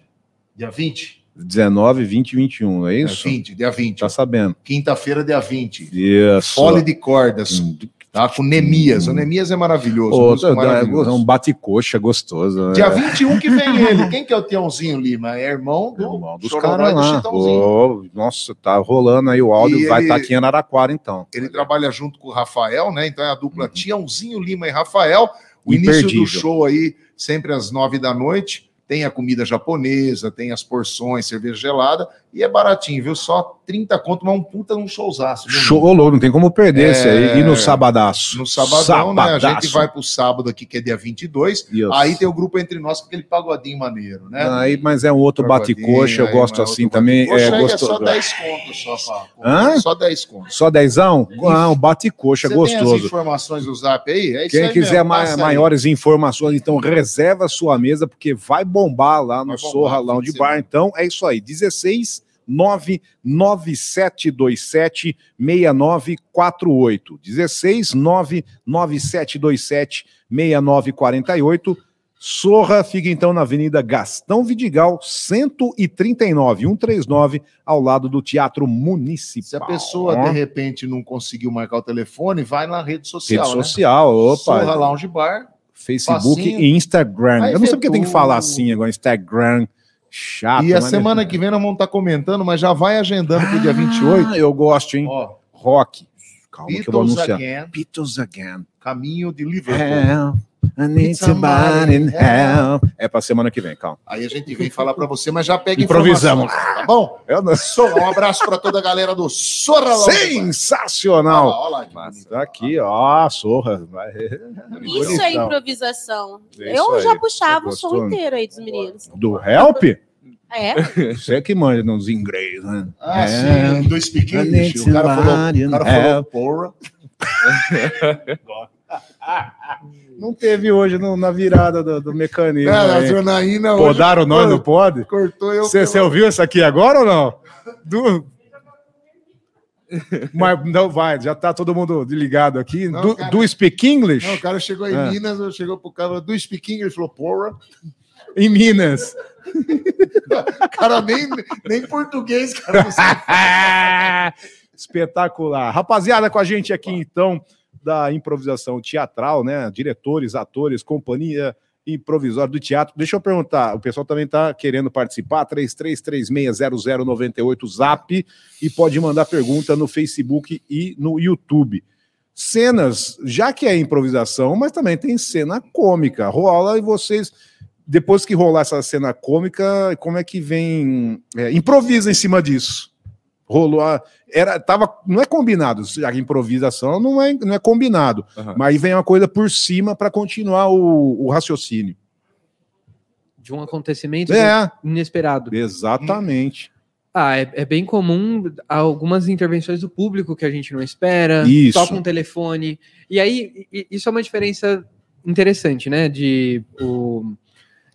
Speaker 3: Dia 20?
Speaker 2: 19, 20 e 21, não é isso?
Speaker 3: 20, dia 20.
Speaker 2: Tá sabendo.
Speaker 3: Quinta-feira, dia 20.
Speaker 2: Isso.
Speaker 3: Fole de cordas,
Speaker 2: Hum.
Speaker 3: Tá? Com Nemias. O Nemias é maravilhoso.
Speaker 2: É
Speaker 3: maravilhoso.
Speaker 2: um bate-coxa gostoso. né?
Speaker 3: Dia 21 que vem ele. Quem que é o Tiãozinho Lima? É irmão do
Speaker 2: Irmão dos caras
Speaker 3: do
Speaker 2: lá. Ô, nossa, tá rolando aí o áudio,
Speaker 3: E
Speaker 2: vai estar aqui em Araraquara então.
Speaker 3: Ele trabalha junto com o Rafael, né? Então é a dupla Tiãozinho Lima e Rafael. O
Speaker 2: Uhum. Imperdível.
Speaker 3: início do show aí, sempre às nove da noite. Tem a comida japonesa, tem as porções, cerveja gelada. E é baratinho, viu? Só 30 conto, mas um puta num showzaço.
Speaker 2: Show, louco, não tem como perder esse aí.
Speaker 3: É.
Speaker 2: E no sabadaço?
Speaker 3: No sabadão, né? A gente
Speaker 2: Sabadaço.
Speaker 3: vai pro sábado aqui, que é dia 22.
Speaker 2: Isso.
Speaker 3: Aí tem o grupo entre nós com aquele pagodinho maneiro, né?
Speaker 2: Aí, mas é um outro bate-coxa, eu
Speaker 3: Aí,
Speaker 2: gosto
Speaker 3: mas
Speaker 2: assim também. É
Speaker 3: aí
Speaker 2: gostoso.
Speaker 3: só 10 contos, só, pá.
Speaker 2: Hã?
Speaker 3: Só 10 contos.
Speaker 2: Só dezão? Ah, um bate-coxa
Speaker 3: Você tem as
Speaker 2: gostoso.
Speaker 3: informações do zap aí? É isso
Speaker 2: Quem
Speaker 3: aí
Speaker 2: quiser
Speaker 3: mesmo,
Speaker 2: ma-
Speaker 3: aí.
Speaker 2: maiores informações, então reserva a sua mesa, porque vai bombar lá no
Speaker 3: Vai bombar,
Speaker 2: Sorra Lounge. Bar. Então é isso aí, 16 99727 6948. 16 99727 6948. Sorra fica então na Avenida Gastão Vidigal, 139, 139, ao lado do Teatro Municipal.
Speaker 3: Se a pessoa, de repente, não conseguiu marcar o telefone, vai na rede social.
Speaker 2: Rede
Speaker 3: né?
Speaker 2: social, opa.
Speaker 3: Sorra Lounge Bar.
Speaker 2: Facebook
Speaker 3: Facinho.
Speaker 2: e Instagram. Eu não sei porque tem que falar assim agora, Instagram. Chato.
Speaker 3: e a semana que vem nós vamos estar comentando, mas já vai agendando pro dia 28.
Speaker 2: Ah, eu gosto, hein?
Speaker 3: Ó,
Speaker 2: Rock. Calma que eu vou
Speaker 3: Beatles
Speaker 2: anunciar.
Speaker 3: Again,
Speaker 2: Beatles Again.
Speaker 3: Caminho de Liverpool.
Speaker 2: Help, I need
Speaker 3: somebody
Speaker 2: help. É pra semana que vem, calma.
Speaker 3: Aí a gente vem falar para você, mas já pega
Speaker 2: Improvisamos.
Speaker 3: Tá bom?
Speaker 2: Eu não...
Speaker 3: Sorra, um abraço para toda a galera do Sorra Bar.
Speaker 2: Sensacional.
Speaker 3: Olha lá, olha lá.
Speaker 2: Tá aqui, ó, sorra.
Speaker 5: Isso é improvisação.
Speaker 2: É isso
Speaker 5: eu
Speaker 2: aí.
Speaker 5: já puxava
Speaker 2: É
Speaker 5: o som inteiro aí dos meninos.
Speaker 2: Do Help?
Speaker 5: É?
Speaker 2: Você que manja nos inglês, né?
Speaker 3: Ah,
Speaker 2: É.
Speaker 3: sim, do
Speaker 2: need
Speaker 3: O cara falou, o cara falou porra. (laughs) (laughs)
Speaker 2: Não teve hoje no- na virada do, do mecanismo.
Speaker 3: Cara, a
Speaker 2: aí.
Speaker 3: Janaína hoje
Speaker 2: Podaram nós, não pode?
Speaker 3: cortou eu.
Speaker 2: Você
Speaker 3: pela-
Speaker 2: ouviu essa aqui agora ou não? (laughs) Mas não vai, já tá todo mundo ligado aqui.
Speaker 3: Não,
Speaker 2: do,
Speaker 3: cara.
Speaker 2: do Speak English?
Speaker 3: Não, o cara chegou em
Speaker 2: É.
Speaker 3: Minas, chegou pro cara do Speak English, falou porra.
Speaker 2: em Minas. (laughs)
Speaker 3: Cara, nem, nem português, cara.
Speaker 2: Espetacular. Rapaziada, com a gente aqui então da improvisação teatral, né? Diretores, atores, companhia improvisória do teatro. Deixa eu perguntar, o pessoal também está querendo participar, 33360098 Zap e pode mandar pergunta no Facebook e no YouTube. Cenas, já que é improvisação, mas também tem cena cômica. Rola e vocês depois que rolar essa cena cômica, como é que vem? É, improvisa em cima disso. Rolou a. Era, tava, não é combinado, a improvisação não é, não é combinado,
Speaker 4: Aham.
Speaker 2: mas aí vem uma coisa por cima para continuar o, o raciocínio.
Speaker 1: De um acontecimento
Speaker 2: É,
Speaker 1: inesperado.
Speaker 2: exatamente.
Speaker 1: Ah, é, é bem comum algumas intervenções do público que a gente não espera,
Speaker 2: Isso.
Speaker 1: toca um telefone. E aí, isso é uma diferença interessante, né? De o,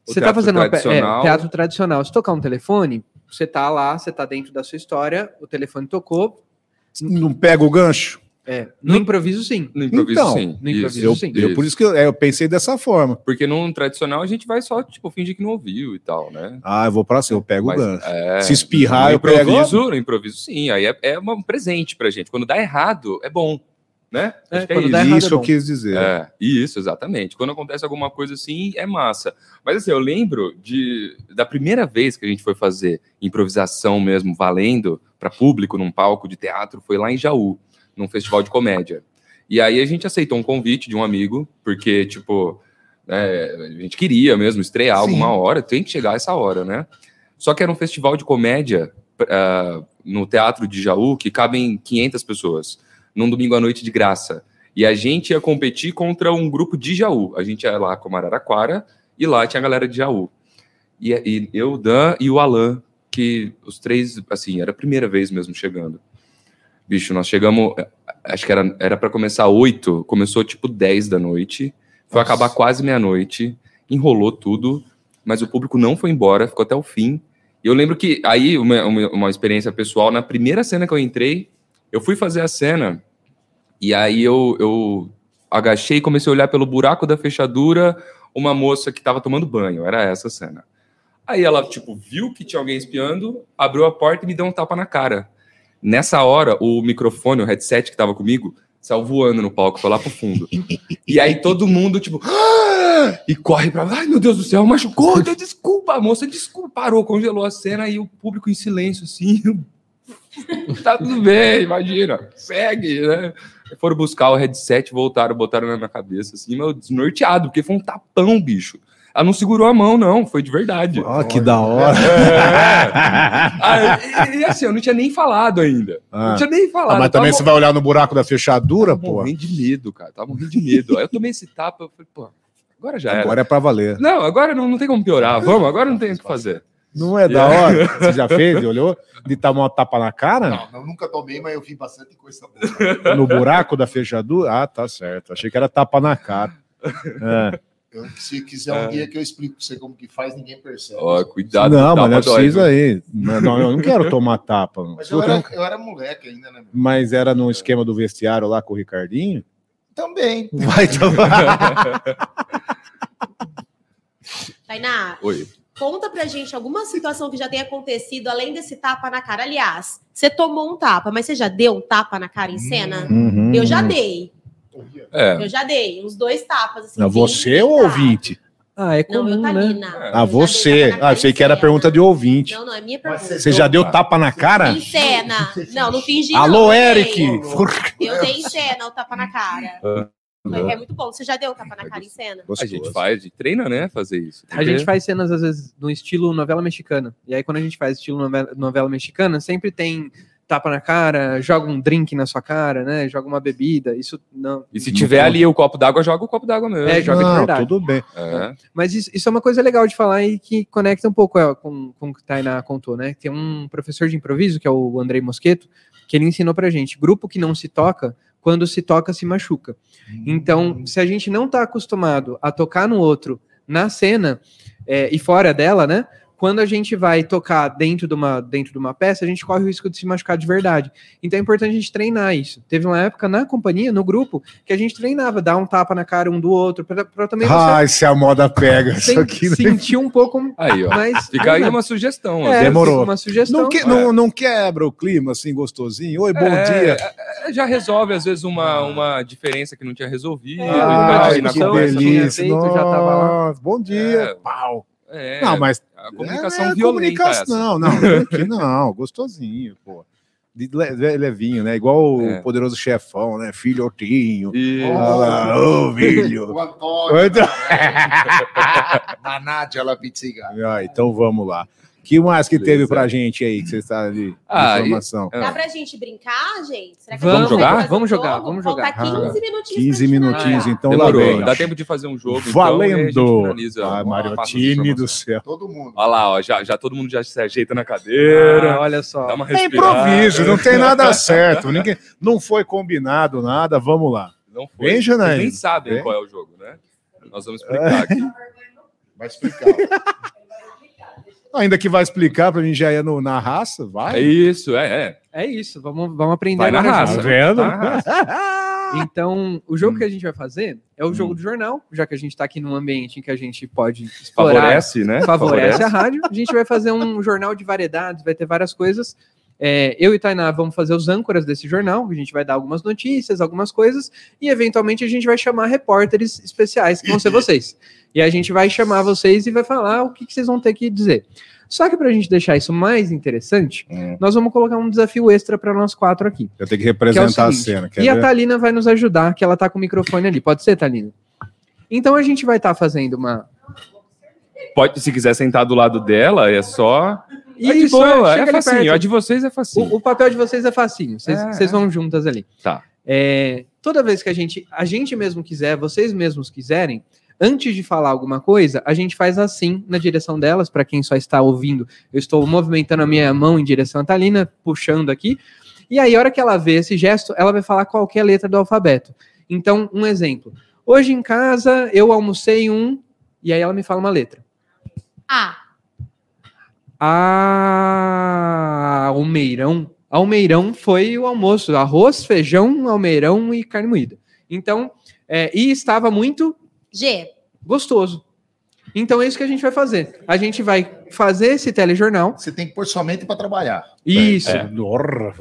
Speaker 1: você tá
Speaker 4: teatro
Speaker 1: fazendo uma é,
Speaker 4: tradicional.
Speaker 1: teatro tradicional. Se tocar um telefone, você tá lá, você tá dentro da sua história, o telefone tocou.
Speaker 2: Não pega o gancho?
Speaker 1: É, no improviso, sim.
Speaker 4: No improviso,
Speaker 2: Então,
Speaker 4: sim.
Speaker 1: no
Speaker 4: Isso,
Speaker 1: improviso,
Speaker 2: Eu,
Speaker 1: sim.
Speaker 2: eu- por isso que eu, é, eu pensei dessa forma.
Speaker 4: Porque no tradicional a gente vai só, tipo, fingir que não ouviu e tal, né?
Speaker 2: Ah, eu vou pra cima, eu pego
Speaker 4: Mas,
Speaker 2: o gancho.
Speaker 4: é,
Speaker 2: Se espirrar, eu pego.
Speaker 4: improviso, no improviso, sim. Aí é, é um presente pra gente. Quando dá errado, é bom, né?
Speaker 1: É,
Speaker 4: Acho que
Speaker 1: quando
Speaker 4: isso.
Speaker 2: Isso
Speaker 1: é
Speaker 2: eu quis dizer.
Speaker 4: É, isso, exatamente. Quando acontece alguma coisa assim, é massa. Mas assim, eu lembro de, da primeira vez que a gente foi fazer improvisação mesmo, valendo, para público, num palco de teatro, foi lá em Jaú, num festival de comédia. E aí a gente aceitou um convite de um amigo, porque, tipo, é, a gente queria mesmo estrear
Speaker 3: Sim.
Speaker 4: alguma hora, tem que chegar essa hora, né? Só que era um festival de comédia ah, no Teatro de Jaú, que cabem 500 pessoas, num domingo à noite de graça. E a gente ia competir contra um grupo de Jaú. A gente ia lá com Araraquara e lá tinha a galera de Jaú. E, e eu, o Dan e o Alan, que os três, assim, era a primeira vez mesmo chegando. Bicho, nós chegamos, eh, acho que era para começar oito, começou tipo 10 da noite, foi
Speaker 3: Nossa.
Speaker 4: acabar quase meia-noite, enrolou tudo, mas o público não foi embora, ficou até o fim. E eu lembro que aí, uma, uma, uma experiência pessoal, na primeira cena que eu entrei, eu fui fazer a cena e aí eu, eu agachei e comecei a olhar pelo buraco da fechadura uma moça que estava tomando banho. Era essa a cena. Aí ela, tipo, viu que tinha alguém espiando, abriu a porta e me deu um tapa na cara. Nessa hora, o microfone, o headset que tava comigo, saiu voando no palco, foi lá pro fundo. E aí todo mundo, tipo, "Ah!" e corre pra lá, ai meu Deus do céu, machucou, Deus, desculpa, a moça, desculpa, parou, congelou a cena e o público em silêncio, assim. (laughs) (laughs) tá tudo bem, imagina, segue, né? Foram buscar o headset, voltaram, botaram na minha cabeça, assim, meu, desnorteado, porque foi um tapão, bicho. Ela não segurou a mão, não, foi de verdade.
Speaker 2: Ó, que da hora. (laughs)
Speaker 4: Ah, e, e assim, eu não tinha nem falado ainda.
Speaker 2: Ah.
Speaker 4: Não tinha nem falado.
Speaker 2: Ah, mas
Speaker 4: tava
Speaker 2: também você vai olhar no buraco da fechadura, pô.
Speaker 4: morrendo de medo, cara. Tava morrendo de medo. Aí eu tomei esse tapa, eu falei, pô, agora já era.
Speaker 2: Agora é pra valer.
Speaker 4: Não, agora não, não tem como piorar. Vamos, agora não tem o que fazer.
Speaker 2: Não é da hora? Você já (laughs) fez? Olhou? De tomar uma tapa na cara?
Speaker 3: Não, eu nunca tomei, mas eu vi bastante coisa boa.
Speaker 2: No buraco da fechadura? Ah, tá certo. Achei que era tapa na cara. É.
Speaker 3: Eu- se quiser um dia que eu explico pra você como que faz, ninguém percebe.
Speaker 4: Ó, cuidado.
Speaker 2: Não,
Speaker 4: tapa
Speaker 2: mas não
Speaker 4: dói,
Speaker 2: precisa aí. Não, eu não quero tomar tapa.
Speaker 3: Mas eu era, eu era moleque ainda, né? meu?
Speaker 2: Mas era no esquema do vestiário lá com o Ricardinho?
Speaker 3: Também.
Speaker 2: Vai tomar. (laughs)
Speaker 5: Tainá,
Speaker 4: Oi.
Speaker 5: Conta pra gente alguma situação que já tenha acontecido além desse tapa na cara. Aliás, você tomou um tapa, mas você já deu um tapa na cara em cena?
Speaker 2: Uhum.
Speaker 5: Eu já dei.
Speaker 4: É.
Speaker 5: Eu já dei. Uns dois tapas. Assim,
Speaker 2: Não, você ou
Speaker 5: pesados.
Speaker 2: ouvinte?
Speaker 1: Ah, é
Speaker 5: Não, eu,
Speaker 1: comum, né?
Speaker 4: É.
Speaker 2: Ah,
Speaker 5: dei
Speaker 2: você. Ah,
Speaker 5: cara
Speaker 2: eu sei
Speaker 5: em
Speaker 2: que era pergunta de ouvinte.
Speaker 5: Não, não, é minha pergunta.
Speaker 2: Você já deu tapa na cara?
Speaker 5: Em cena. Não, não fingi.
Speaker 2: Alô,
Speaker 5: não,
Speaker 2: Eric!
Speaker 5: Eu dei em cena o tapa na cara. É muito bom. Você já deu tapa na cara em cena?
Speaker 4: A gente faz, a gente treina, né? Fazer isso.
Speaker 1: A gente faz cenas, às vezes, no estilo novela mexicana. E aí, quando a gente faz estilo novela, novela mexicana, sempre tem tapa na cara, joga um drink na sua cara, né? Joga uma bebida. Isso não.
Speaker 4: E se tiver ali o copo d'água, joga o copo d'água mesmo.
Speaker 1: É, joga de
Speaker 2: Não,
Speaker 1: verdade.
Speaker 2: tudo bem.
Speaker 4: É.
Speaker 1: Mas isso, isso é uma coisa legal de falar e que conecta um pouco é, com, com o que a Tainá contou, né? Tem um professor de improviso, que é o Andrei Mosqueto, que ele ensinou pra gente: grupo que não se toca, quando se toca, se machuca. Então, se a gente não tá acostumado a tocar no outro na cena é, e fora dela, né? Quando a gente vai tocar dentro de, uma, dentro de uma peça, a gente corre o risco de se machucar de verdade. Então é importante a gente treinar isso. Teve uma época na companhia, no grupo, que a gente treinava, dar um tapa na cara um do outro, para também
Speaker 2: Ah, se a moda pega isso aqui. né?
Speaker 1: sentir um pouco
Speaker 4: Aí, ó.
Speaker 1: mais.
Speaker 4: Fica aí uma sugestão.
Speaker 1: É.
Speaker 2: Demorou.
Speaker 1: Uma sugestão.
Speaker 2: Não, que- não, não quebra o clima assim gostosinho? Oi, bom
Speaker 4: É,
Speaker 2: dia.
Speaker 4: é, já resolve, às vezes, uma, uma diferença que não tinha resolvido.
Speaker 1: É,
Speaker 4: na
Speaker 2: que delícia.
Speaker 1: feito, já tava lá.
Speaker 2: Nossa, bom dia.
Speaker 4: É.
Speaker 2: Pau.
Speaker 4: É,
Speaker 2: Não, mas
Speaker 4: a comunicação
Speaker 2: é,
Speaker 4: violenta
Speaker 2: comunicação. Não, não, aqui não, gostosinho, pô. De le- le- levinho, né? Igual
Speaker 4: É.
Speaker 2: o poderoso chefão, né? Filhotinho.
Speaker 4: E...
Speaker 2: Ah lá, Ô, filho. (laughs)
Speaker 3: O Antônio.
Speaker 2: Oi, (laughs)
Speaker 3: Na Nádia La Pizziga.
Speaker 2: Ah, então vamos lá. Que mais que teve pra gente aí, que você está ali? de
Speaker 4: Ah, e-
Speaker 2: informação.
Speaker 4: Ah.
Speaker 5: Dá pra gente brincar, gente? Será
Speaker 1: Vamos
Speaker 4: jogar?
Speaker 5: vai fazer
Speaker 1: Vamos
Speaker 5: um
Speaker 1: jogar, vamos jogar.
Speaker 5: 15
Speaker 2: Ah,
Speaker 5: minutinhos.
Speaker 2: 15
Speaker 5: pra
Speaker 2: minutinhos,
Speaker 1: Ah,
Speaker 2: então lá
Speaker 4: Demorou.
Speaker 2: vem.
Speaker 4: Dá tempo de fazer um jogo.
Speaker 2: Valendo.
Speaker 4: Então, e a gente finaliza.
Speaker 2: Mariottini do céu.
Speaker 3: Todo mundo.
Speaker 4: Olha lá, ó, já, já todo mundo já se ajeita na cadeira.
Speaker 1: Ah, olha só.
Speaker 4: dá uma
Speaker 2: É improviso, não tem nada (laughs) certo. Ninguém, não foi combinado nada, vamos lá.
Speaker 4: Não foi.
Speaker 2: Vem, Janaína.
Speaker 4: Nem sabem qual é o jogo, né? Nós vamos explicar (laughs) aqui.
Speaker 3: Vai explicar.
Speaker 2: Ainda que vai explicar pra mim já é no, na raça,
Speaker 4: É
Speaker 2: vai.
Speaker 4: isso, é, é.
Speaker 1: É isso, vamos, vamos aprender
Speaker 4: Vai na raça.
Speaker 2: Tá vendo?
Speaker 4: Tá na raça. (laughs)
Speaker 1: Então, o jogo
Speaker 2: Hum.
Speaker 1: que a gente vai fazer é o jogo
Speaker 2: Hum.
Speaker 1: do jornal, já que a gente está aqui num ambiente em que a gente pode explorar,
Speaker 4: Favorece, né?
Speaker 1: favorece a rádio. A gente vai fazer um jornal de variedades, vai ter várias coisas. É, eu e Tainá vamos fazer os âncoras desse jornal, a gente vai dar algumas notícias, algumas coisas, e eventualmente a gente vai chamar repórteres especiais, que vão ser (laughs) vocês. E a gente vai chamar vocês e vai falar o que, que vocês vão ter que dizer. Só que para a gente deixar isso mais interessante,
Speaker 2: Hum.
Speaker 1: nós vamos colocar um desafio extra para nós quatro aqui.
Speaker 2: Eu tenho que
Speaker 1: Que é
Speaker 2: representar a
Speaker 1: seguinte,
Speaker 2: cena. Quer
Speaker 1: e a
Speaker 2: ver?
Speaker 1: Thalina vai nos ajudar, que ela tá com o microfone ali. Pode ser, Thalina? Então a gente vai estar fazendo uma.
Speaker 4: Pode, se quiser sentar do lado dela, é só. É de
Speaker 1: Isso,
Speaker 4: boa, é
Speaker 1: ali
Speaker 4: facinho.
Speaker 1: perto.
Speaker 4: A de vocês é facinho.
Speaker 1: O, o papel de vocês é facinho. Vocês
Speaker 4: É,
Speaker 1: vocês
Speaker 4: é.
Speaker 1: vão juntas ali.
Speaker 4: Tá.
Speaker 1: É, toda vez que a gente, a gente mesmo quiser, vocês mesmos quiserem, antes de falar alguma coisa, a gente faz assim na direção delas. Para quem só está ouvindo, eu estou movimentando a minha mão em direção à Thalina, puxando aqui. E aí, a hora que ela vê esse gesto, ela vai falar qualquer letra do alfabeto. Então, um exemplo. Hoje em casa eu almocei um. E aí ela me fala uma letra.
Speaker 5: Ah,
Speaker 1: Almeirão. Almeirão foi o almoço. Arroz, feijão, almeirão e carne moída. Então, é, e estava muito
Speaker 5: G.
Speaker 1: gostoso. Então é isso que a gente vai fazer. A gente vai fazer esse telejornal.
Speaker 3: Você tem que pôr sua mente para trabalhar.
Speaker 1: Isso.
Speaker 4: É.
Speaker 2: Orra.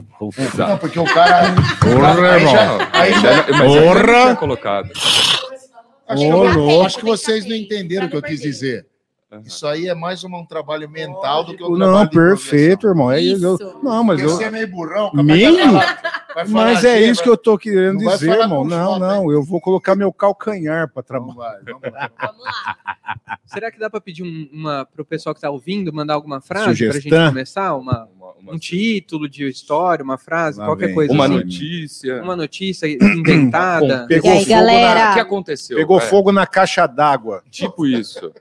Speaker 3: Não, porque o cara.
Speaker 2: Porra,
Speaker 3: aí já,
Speaker 2: irmão.
Speaker 3: aí já,
Speaker 4: Mas já
Speaker 2: Porra!
Speaker 4: tinha colocado.
Speaker 3: acho, que, acho que vocês não entenderam o que eu quis dizer. Isso aí é mais um, um trabalho mental do que um
Speaker 2: Não, perfeito, irmão. É isso. Eu- Não, mas
Speaker 3: Porque
Speaker 2: eu.
Speaker 3: você é meio burrão. falar
Speaker 2: Mas é isso
Speaker 3: vai-
Speaker 2: que eu tô querendo
Speaker 3: Não
Speaker 2: dizer, irmão. Não, não. Eu vou colocar meu calcanhar pra
Speaker 3: Vamos
Speaker 2: trabalhar.
Speaker 3: vamos lá.
Speaker 5: Vamos lá.
Speaker 1: Será que dá para pedir um- uma para o pessoal que está ouvindo mandar alguma frase para a gente começar? Uma,
Speaker 4: Uma, uma-
Speaker 1: um título de história, uma frase,
Speaker 2: Lá
Speaker 1: qualquer
Speaker 2: vem.
Speaker 1: coisa.
Speaker 4: uma
Speaker 1: assim.
Speaker 4: notícia.
Speaker 1: Uma notícia inventada.
Speaker 2: Pegou
Speaker 5: E aí,
Speaker 2: fogo
Speaker 5: galera?
Speaker 4: O que aconteceu?
Speaker 2: Pegou
Speaker 4: É,
Speaker 2: fogo na caixa d'água.
Speaker 4: Tipo isso.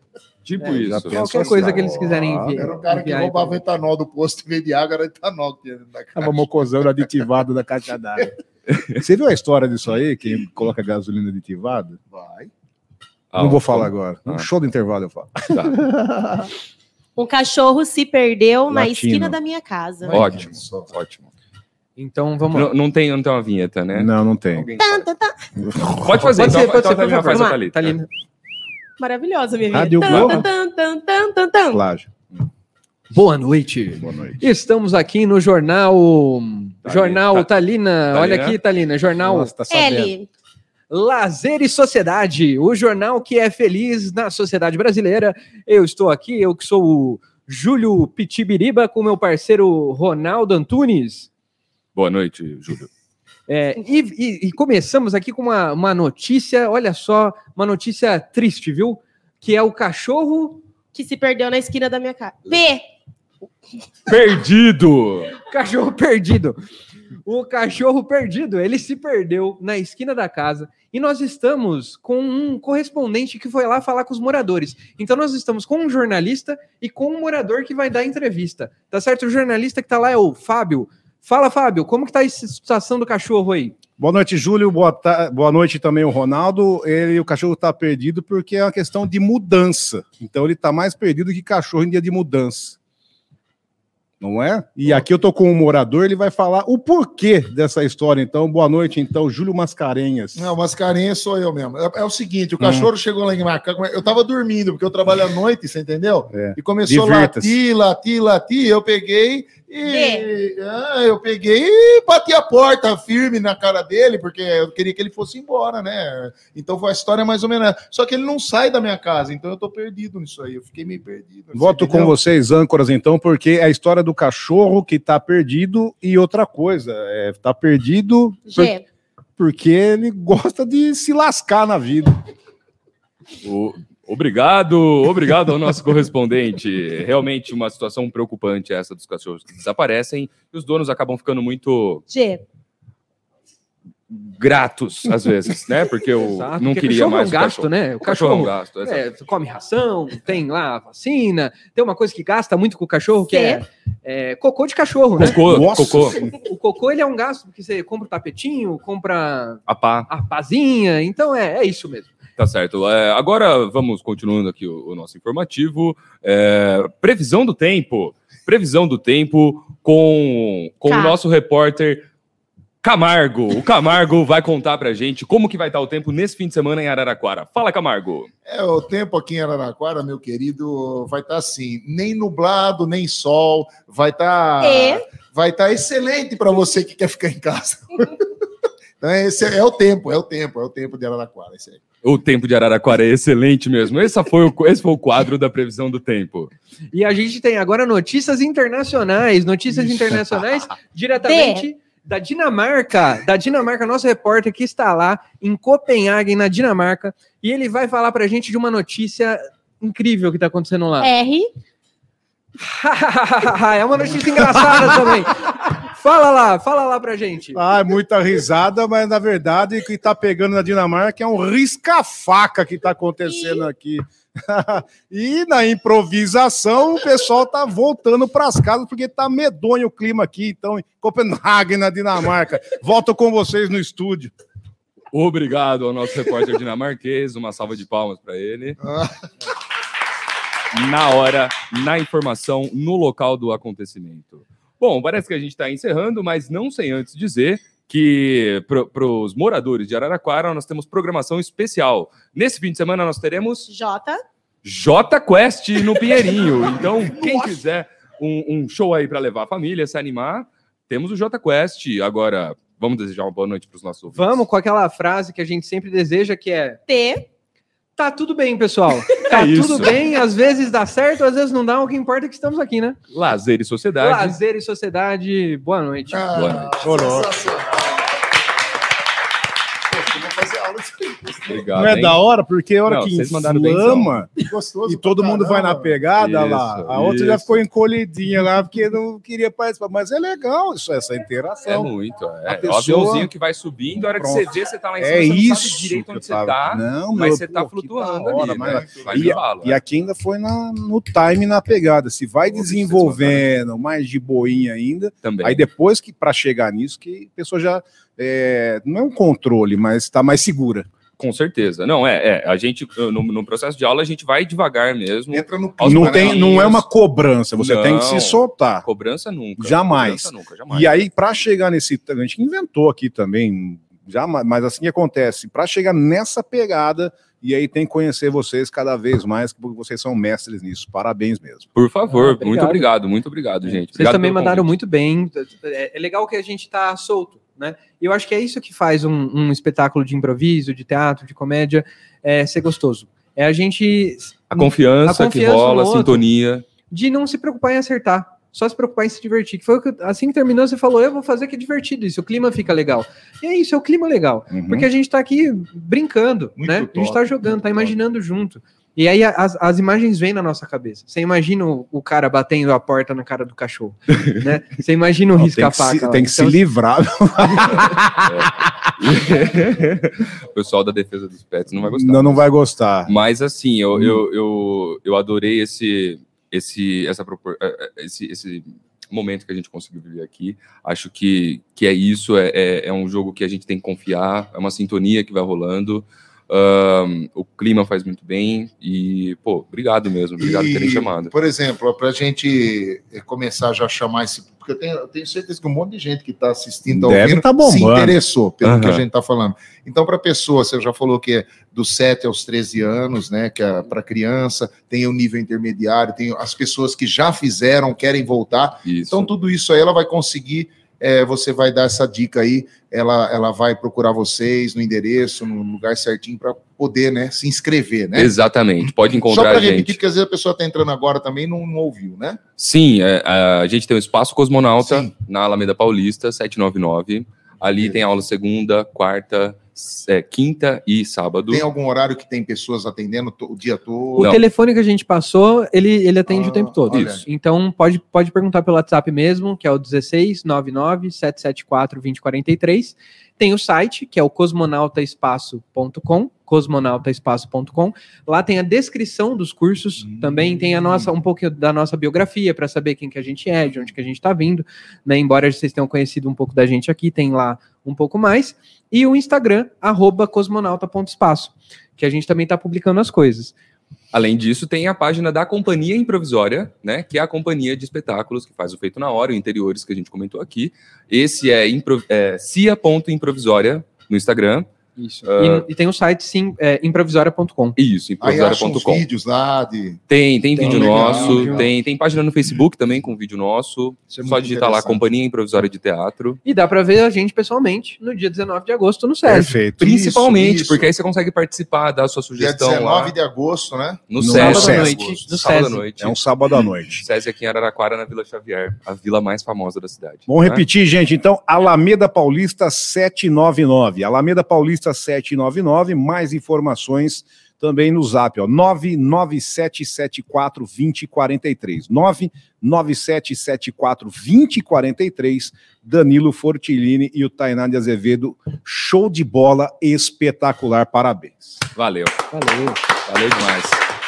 Speaker 4: Tipo
Speaker 1: É,
Speaker 4: isso.
Speaker 1: Qualquer
Speaker 2: assim,
Speaker 1: coisa
Speaker 2: ó.
Speaker 1: que eles quiserem
Speaker 2: Ah,
Speaker 1: enviar.
Speaker 3: Era o cara que roubava etanol do posto em vez de água, era etanol que tinha dentro da
Speaker 2: Tava
Speaker 3: casa.
Speaker 2: mocosando aditivado da caixa d'água. (laughs) Você viu a história disso aí? Quem coloca gasolina aditivada?
Speaker 3: Vai.
Speaker 4: Ah,
Speaker 2: Não vou falar agora. No
Speaker 4: Ah.
Speaker 2: show do intervalo eu falo.
Speaker 4: tá. (laughs)
Speaker 5: Um cachorro se perdeu na
Speaker 2: Latino.
Speaker 5: esquina da minha casa.
Speaker 4: Ótimo. Ótimo.
Speaker 1: Então vamos.
Speaker 4: Não, não tem, não tem uma vinheta, né?
Speaker 2: Não, não tem.
Speaker 4: Faz.
Speaker 5: tan, tan.
Speaker 4: Pode fazer,
Speaker 1: Pode
Speaker 4: então,
Speaker 1: ser, pode
Speaker 4: então
Speaker 1: ser, por
Speaker 4: Thalina
Speaker 1: favor.
Speaker 4: faz a Thalita.
Speaker 5: Maravilhosa, minha vida.
Speaker 2: Rádio Globo.
Speaker 5: tan, tan, tan, tan, tan.
Speaker 2: Plágio.
Speaker 1: Boa noite.
Speaker 2: Boa noite.
Speaker 1: Estamos aqui no jornal. Jornal
Speaker 4: Tá-
Speaker 1: Talina.
Speaker 4: Talina.
Speaker 1: Olha aqui, Talina. Jornal
Speaker 2: Nossa, tá.
Speaker 5: L.
Speaker 1: Lazer e Sociedade. O jornal que é feliz na sociedade brasileira. Eu estou aqui, eu que sou o Júlio Pitibiriba, com meu parceiro Ronaldo Antunes.
Speaker 4: Boa noite, Júlio.
Speaker 1: É, e, e- e começamos aqui com uma, uma notícia, olha só, uma notícia triste, viu? Que é o cachorro
Speaker 5: Que se perdeu na esquina da minha casa. P.
Speaker 4: Perdido!
Speaker 1: Cachorro perdido. O cachorro perdido, ele se perdeu na esquina da casa e nós estamos com um correspondente que foi lá falar com os moradores. Então nós estamos com um jornalista e com um morador que vai dar entrevista. Tá certo? O jornalista que tá lá é o Fábio. Fala, Fábio, como que tá essa situação do cachorro aí?
Speaker 2: Boa noite, Júlio. Boa, ta... Boa noite também, o Ronaldo. Ele, o cachorro está perdido porque é uma questão de mudança. Então ele está mais perdido que cachorro em dia de mudança. Não é? E aqui eu tô com um morador, ele vai falar o porquê dessa história. Então, boa noite, então, Júlio Mascarenhas.
Speaker 3: Não, Mascarenhas sou eu mesmo. É, é o seguinte, o cachorro hum. chegou lá em Macaco, eu tava dormindo, porque eu trabalho à noite, você entendeu? É. E começou a latir, latir, latir, eu peguei e ah, eu peguei e bati a porta firme na cara dele, porque eu queria que ele fosse embora, né? Então foi a história mais ou menos. Só que ele não sai da minha casa, então eu tô perdido nisso aí. Eu fiquei meio perdido.
Speaker 2: Voto com vocês, âncoras, então, porque é a história do cachorro que tá perdido e outra coisa, é, tá perdido por, porque ele gosta de se lascar na vida.
Speaker 4: O, Obrigado, obrigado ao nosso correspondente. Realmente uma situação preocupante essa dos cachorros que desaparecem e os donos acabam ficando muito
Speaker 5: G.
Speaker 4: gratos às vezes, né? Porque eu Exato, não porque queria mais
Speaker 1: é um gasto, né?
Speaker 4: O, cachorro, é um gasto.
Speaker 1: É, come ração, tem lá a vacina, tem uma coisa que gasta muito com o cachorro que é, é, cocô de cachorro, né?
Speaker 4: Cocô, Nossa. cocô.
Speaker 1: O cocô ele é um gasto porque você compra o tapetinho, compra
Speaker 4: a pá,
Speaker 1: a pazinha, então é, é isso mesmo.
Speaker 4: Tá certo. É, agora vamos continuando aqui o, o nosso informativo. É, previsão do tempo. Previsão do tempo com, com o nosso repórter Camargo. O Camargo vai contar pra gente como que vai estar o tempo nesse fim de semana em Araraquara. Fala, Camargo.
Speaker 3: É, o tempo aqui em Araraquara, meu querido, vai estar assim, nem nublado, nem sol, vai estar
Speaker 5: e?
Speaker 3: vai estar excelente para você que quer ficar em casa. (laughs) então esse é o tempo, é o tempo, é o tempo de Araraquara, esse aí.
Speaker 4: O tempo de Araraquara é excelente mesmo. Esse foi, o, esse foi o quadro da previsão do tempo.
Speaker 1: E a gente tem agora notícias internacionais. Notícias internacionais (laughs) diretamente da Dinamarca. Da Dinamarca, nosso repórter que está lá em Copenhague, na Dinamarca. E ele vai falar para a gente de uma notícia incrível que está acontecendo lá.
Speaker 5: R. (laughs)
Speaker 1: é uma notícia engraçada também. (laughs) Fala lá, fala lá pra gente.
Speaker 2: Ah, é muita risada, mas na verdade o que tá pegando na Dinamarca é um risca-faca que tá acontecendo aqui. (laughs) e na improvisação o pessoal tá voltando para as casas porque tá medonho o clima aqui, então em Copenhague, na Dinamarca. Volto com vocês no estúdio.
Speaker 4: Obrigado ao nosso repórter dinamarquês, uma salva de palmas para ele. na hora, na informação, no local do acontecimento. Bom, parece que a gente está encerrando, mas não sem antes dizer que para os moradores de Araraquara nós temos programação especial. Nesse fim de semana nós teremos
Speaker 5: J.
Speaker 4: J Quest no Pinheirinho. Então, quem quiser um, um show aí para levar a família, se animar, temos o J Quest. Agora, vamos desejar uma boa noite para os nossos ouvintes.
Speaker 1: Vamos com aquela frase que a gente sempre deseja, que é
Speaker 5: T.
Speaker 1: Tá tudo bem, pessoal. (laughs) Tá é tudo bem, às vezes dá certo, às vezes não dá, o que importa é que estamos aqui, né?
Speaker 4: Lazer e sociedade.
Speaker 1: Lazer e sociedade. Boa noite.
Speaker 3: Ah,
Speaker 1: Boa
Speaker 3: noite. Boa noite.
Speaker 2: Obrigado, não é hein? da hora, porque a hora não, que inflama e todo mundo vai na pegada isso, lá, a outra isso. já ficou encolhidinha lá porque não queria participar. Mas é legal isso, essa interação.
Speaker 4: É muito, é. Pessoa... O aviãozinho que vai subindo, a hora Pronto. que você vê, você tá lá em
Speaker 2: cima, é você
Speaker 4: isso
Speaker 2: não sabe
Speaker 4: direito onde você tá, não, mas você tá flutuando hora, ali, né?
Speaker 2: e, e, aqui ainda foi na, no time, na pegada. Se vai desenvolvendo mais de boinha ainda, Também. aí depois que para chegar nisso, que a pessoa já é, não é um controle, mas está mais segura.
Speaker 4: Com certeza. Não, é, é a gente, no, no, processo de aula, a gente vai devagar mesmo.
Speaker 2: Entra no não, tem, não é uma cobrança, você não, tem que se soltar.
Speaker 4: Cobrança nunca.
Speaker 2: Jamais.
Speaker 4: Cobrança nunca, jamais.
Speaker 2: E aí, para chegar nesse. A gente inventou aqui também, já, mas assim acontece. Para chegar nessa pegada, e aí tem que conhecer vocês cada vez mais, porque vocês são mestres nisso. Parabéns mesmo.
Speaker 4: Por favor, ah, muito obrigado, muito obrigado, gente.
Speaker 1: Obrigado vocês também mandaram muito bem. É, é legal que a gente está solto né? E eu acho que é isso que faz um, um espetáculo de improviso, de teatro, de comédia, é, ser gostoso. É a gente.
Speaker 4: A confiança, a confiança que rola, a sintonia.
Speaker 1: De não se preocupar em acertar. Só se preocupar em se divertir. Que foi assim que terminou, você falou, eu vou fazer que é divertido isso, o clima fica legal. E é isso, é o clima legal. Uhum. Porque a gente tá aqui brincando, Muito né? Top. A gente tá jogando, tá imaginando junto. E aí as, as imagens vêm na nossa cabeça. Você imagina o, o, cara batendo a porta na cara do cachorro, (laughs) né? Você imagina o risca-faca.
Speaker 2: Tem que se, tem que se livrar. (laughs)
Speaker 4: o pessoal da defesa dos pets não vai gostar.
Speaker 2: Não, não vai gostar.
Speaker 4: Mas assim, eu, hum. eu, eu, eu adorei esse, esse, essa, eh, eh, esse, esse momento que a gente conseguiu viver aqui. Acho que, que é isso, é, é, é um jogo que a gente tem que confiar, é uma sintonia que vai rolando. Um, o clima faz muito bem e, pô, obrigado mesmo, obrigado por terem chamado.
Speaker 3: Por exemplo, para a gente começar já a chamar esse. Porque eu tenho, eu tenho certeza que um monte de gente que está assistindo ao vivo
Speaker 2: tá
Speaker 3: se interessou pelo
Speaker 4: Aham.
Speaker 3: que a gente está falando. Então, para a pessoa, você já falou que é dos 7 aos 13 anos, né? Que é para criança, tem o nível intermediário, tem as pessoas que já fizeram, querem voltar.
Speaker 4: Isso.
Speaker 3: Então, tudo isso aí ela vai conseguir. É, você vai dar essa dica aí, ela, ela vai procurar vocês no endereço, no lugar certinho, para poder né, se inscrever, né?
Speaker 4: Exatamente, pode
Speaker 3: Só
Speaker 4: encontrar
Speaker 3: para
Speaker 4: a gente.
Speaker 3: repetir, porque às vezes a pessoa está entrando agora também e não, não ouviu, né?
Speaker 4: Sim, é, a gente tem o Espaço Cosmonauta
Speaker 3: Sim.
Speaker 4: na Alameda Paulista, 799. Ali tem aula segunda, quarta, é, quinta e sábado.
Speaker 3: Tem algum horário que tem pessoas atendendo o dia
Speaker 1: O
Speaker 3: todo?
Speaker 4: Não.
Speaker 1: telefone que a gente passou, ele, ele atende
Speaker 3: Ah,
Speaker 1: o tempo todo.
Speaker 4: Isso.
Speaker 1: Então pode, pode perguntar pelo WhatsApp mesmo, que é o 16 99 774 2043. Tem o site, que é o cosmonautaespaço.com, cosmonautaespaço.com. Lá tem a descrição dos cursos,
Speaker 3: Hum.
Speaker 1: também tem a nossa um pouco da nossa biografia para saber quem que a gente é, de onde que a gente está vindo, né? Embora vocês tenham conhecido um pouco da gente aqui, tem lá um pouco mais. E o Instagram arroba cosmonauta.espaço, que a gente também está publicando as coisas.
Speaker 4: Além disso, tem a página da Companhia Improvisória, né? Que é a companhia de espetáculos que faz o Feito na Hora, o Interiores que a gente comentou aqui. Esse é, impro, é cia.improvisória no Instagram.
Speaker 1: Isso.
Speaker 4: Ah.
Speaker 1: E, e tem o site sim, é, improvisória.com.
Speaker 4: Isso, improvisória.com.
Speaker 3: vídeos lá de.
Speaker 4: Tem, tem,
Speaker 1: Tem,
Speaker 4: vídeo
Speaker 3: legal,
Speaker 4: nosso,
Speaker 1: legal.
Speaker 4: tem, tem página no Facebook também com vídeo nosso.
Speaker 3: Isso é
Speaker 4: Só digitar lá. Companhia Improvisória de Teatro.
Speaker 1: E dá para ver a gente pessoalmente no dia 19 de agosto no SESI.
Speaker 2: Perfeito.
Speaker 4: Principalmente,
Speaker 3: isso.
Speaker 4: porque aí você consegue participar, dar a sua
Speaker 3: Dia
Speaker 4: sugestão
Speaker 3: 19
Speaker 4: lá
Speaker 3: de agosto, né?
Speaker 4: no
Speaker 2: no
Speaker 4: SESI.
Speaker 1: sábado à
Speaker 2: SESI.
Speaker 1: noite.
Speaker 4: No sábado à noite.
Speaker 2: É um sábado à noite.
Speaker 4: SESI aqui em Araraquara, na Vila Xavier, a vila mais famosa da cidade.
Speaker 2: Vamos
Speaker 4: né?
Speaker 2: repetir, gente. Então, Alameda Paulista 799. Alameda Paulista 799. Mais informações também no zap, ó. 99774 2043. 99774 2043. Danilo Fortilini e o Tainá de Azevedo. Show de bola espetacular. Parabéns.
Speaker 4: Valeu,
Speaker 1: Valeu.
Speaker 4: valeu demais.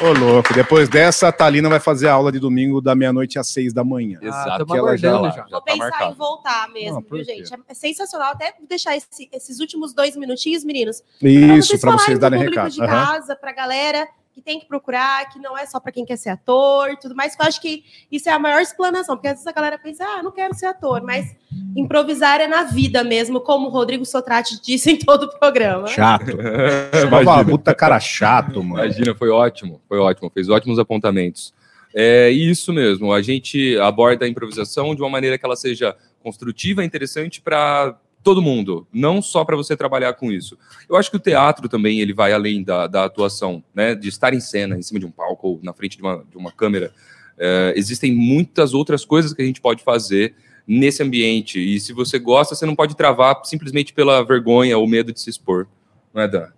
Speaker 2: Ô, louco. Depois dessa, a Thalina vai fazer a aula de domingo da meia-noite às seis da manhã.
Speaker 4: Exato.
Speaker 1: tamo
Speaker 4: que ela já,
Speaker 1: já.
Speaker 4: já
Speaker 5: Vou
Speaker 4: tá
Speaker 5: pensar
Speaker 4: marcado.
Speaker 5: em voltar mesmo,
Speaker 2: Não,
Speaker 5: viu, gente? É sensacional. Até deixar esse- esses últimos dois minutinhos, meninos.
Speaker 2: Isso, para vocês
Speaker 5: falarem
Speaker 2: darem recado.
Speaker 5: de
Speaker 2: Aham.
Speaker 5: casa, pra galera que tem que procurar, que não é só pra quem quer ser ator e tudo mais. que Eu acho que isso é a maior explanação, porque às vezes a galera pensa, ah, não quero ser ator, mas improvisar é na vida mesmo, como o Rodrigo Sotrate (laughs) disse em todo o programa.
Speaker 2: Chato. (laughs)
Speaker 4: Imagina.
Speaker 2: Puta cara chato, mano.
Speaker 4: Imagina, foi ótimo, foi ótimo, fez ótimos apontamentos. É isso mesmo, a gente aborda a improvisação de uma maneira que ela seja construtiva interessante para todo mundo, não só para você trabalhar com isso. Eu acho que o teatro também ele vai além da, da atuação, né, de estar em cena, em cima de um palco ou na frente de uma, de uma câmera. É, existem muitas outras coisas que a gente pode fazer nesse ambiente e se você gosta, você não pode travar simplesmente pela vergonha ou medo de se expor, não é, Dan?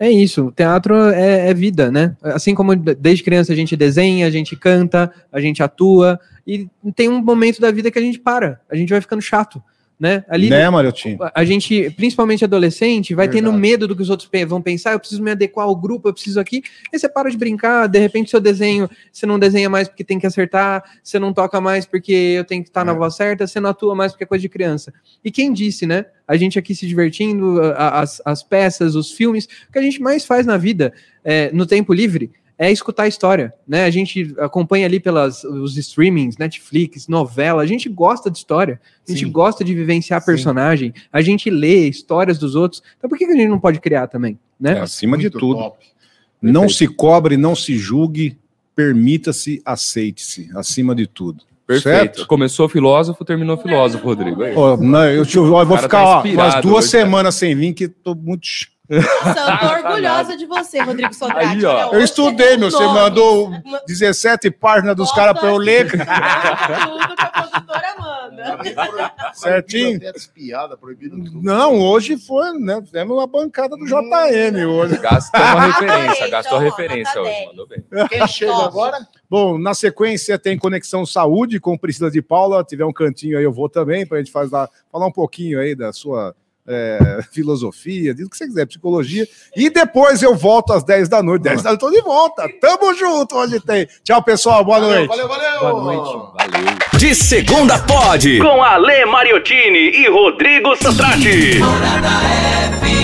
Speaker 1: É isso, o teatro é, é vida, né? Assim como de- desde criança a gente desenha, a gente canta, a gente atua, e tem um momento da vida que a gente para, a gente vai ficando chato, né? Ali
Speaker 2: né, Mariotinho?
Speaker 1: a gente, principalmente adolescente, vai tendo
Speaker 3: Verdade.
Speaker 1: medo do que os outros vão pensar, eu preciso me adequar ao grupo, eu preciso aqui. Aí você para de brincar, de repente seu desenho, você não desenha mais porque tem que acertar, você não toca mais porque eu tenho que estar na
Speaker 3: É.
Speaker 1: voz certa, você não atua mais porque é coisa de criança. E quem disse, né? A gente aqui se divertindo, as, as peças, os filmes, o que a gente mais faz na vida, é, no tempo livre, é escutar a história, né? A gente acompanha ali pelas os streamings, Netflix, novela, a gente gosta de história, a gente
Speaker 3: Sim.
Speaker 1: gosta de vivenciar
Speaker 3: Sim.
Speaker 1: personagem, a gente lê histórias dos outros. Então por que, que a gente não pode criar também, né?
Speaker 2: É, acima de
Speaker 3: Muito
Speaker 2: tudo.
Speaker 3: top.
Speaker 2: Não
Speaker 4: Perfeito.
Speaker 2: se cobre, não se julgue, permita-se, aceite-se, acima de tudo.
Speaker 4: Perfeito.
Speaker 2: Certo?
Speaker 4: Começou filósofo, terminou filósofo, Rodrigo.
Speaker 2: Ó, não, eu, te- eu vou
Speaker 4: cara
Speaker 2: ficar
Speaker 4: tá
Speaker 2: ó, umas duas
Speaker 4: hoje, cara.
Speaker 2: semanas sem vir, que tô muito.
Speaker 5: Tô orgulhosa de você, Rodrigo Sotrate.
Speaker 4: Aí, ó.
Speaker 2: Eu
Speaker 5: hoje
Speaker 2: estudei, meu. Você mandou
Speaker 5: Uma-
Speaker 2: 17 páginas dos caras pra eu ler.
Speaker 5: Tudo que a produtora manda.
Speaker 2: Certinho.
Speaker 3: Até despiada, proibido.
Speaker 2: Não, hoje foi, né? Fizemos uma bancada do JM hoje.
Speaker 4: Gastou uma (laughs) referência,
Speaker 5: Adorei,
Speaker 4: gastou a
Speaker 5: então,
Speaker 4: referência
Speaker 5: nota
Speaker 4: hoje.
Speaker 5: 10.
Speaker 4: Mandou bem.
Speaker 3: Quem chega agora?
Speaker 2: Bom, na sequência tem Conexão Saúde com Priscila de Paula. Tiver um cantinho aí, eu vou também, pra gente fazer, falar um pouquinho aí da sua é, filosofia, diz o que você quiser, psicologia. E depois eu volto às 10 da noite. 10 da noite eu tô de volta. Tamo junto onde tem. Tchau, pessoal. Boa
Speaker 3: Valeu,
Speaker 2: noite.
Speaker 3: valeu, valeu.
Speaker 1: Boa noite.
Speaker 4: Valeu.
Speaker 6: De segunda pode. Com Ale Mariottini e Rodrigo Santrati.
Speaker 7: Morada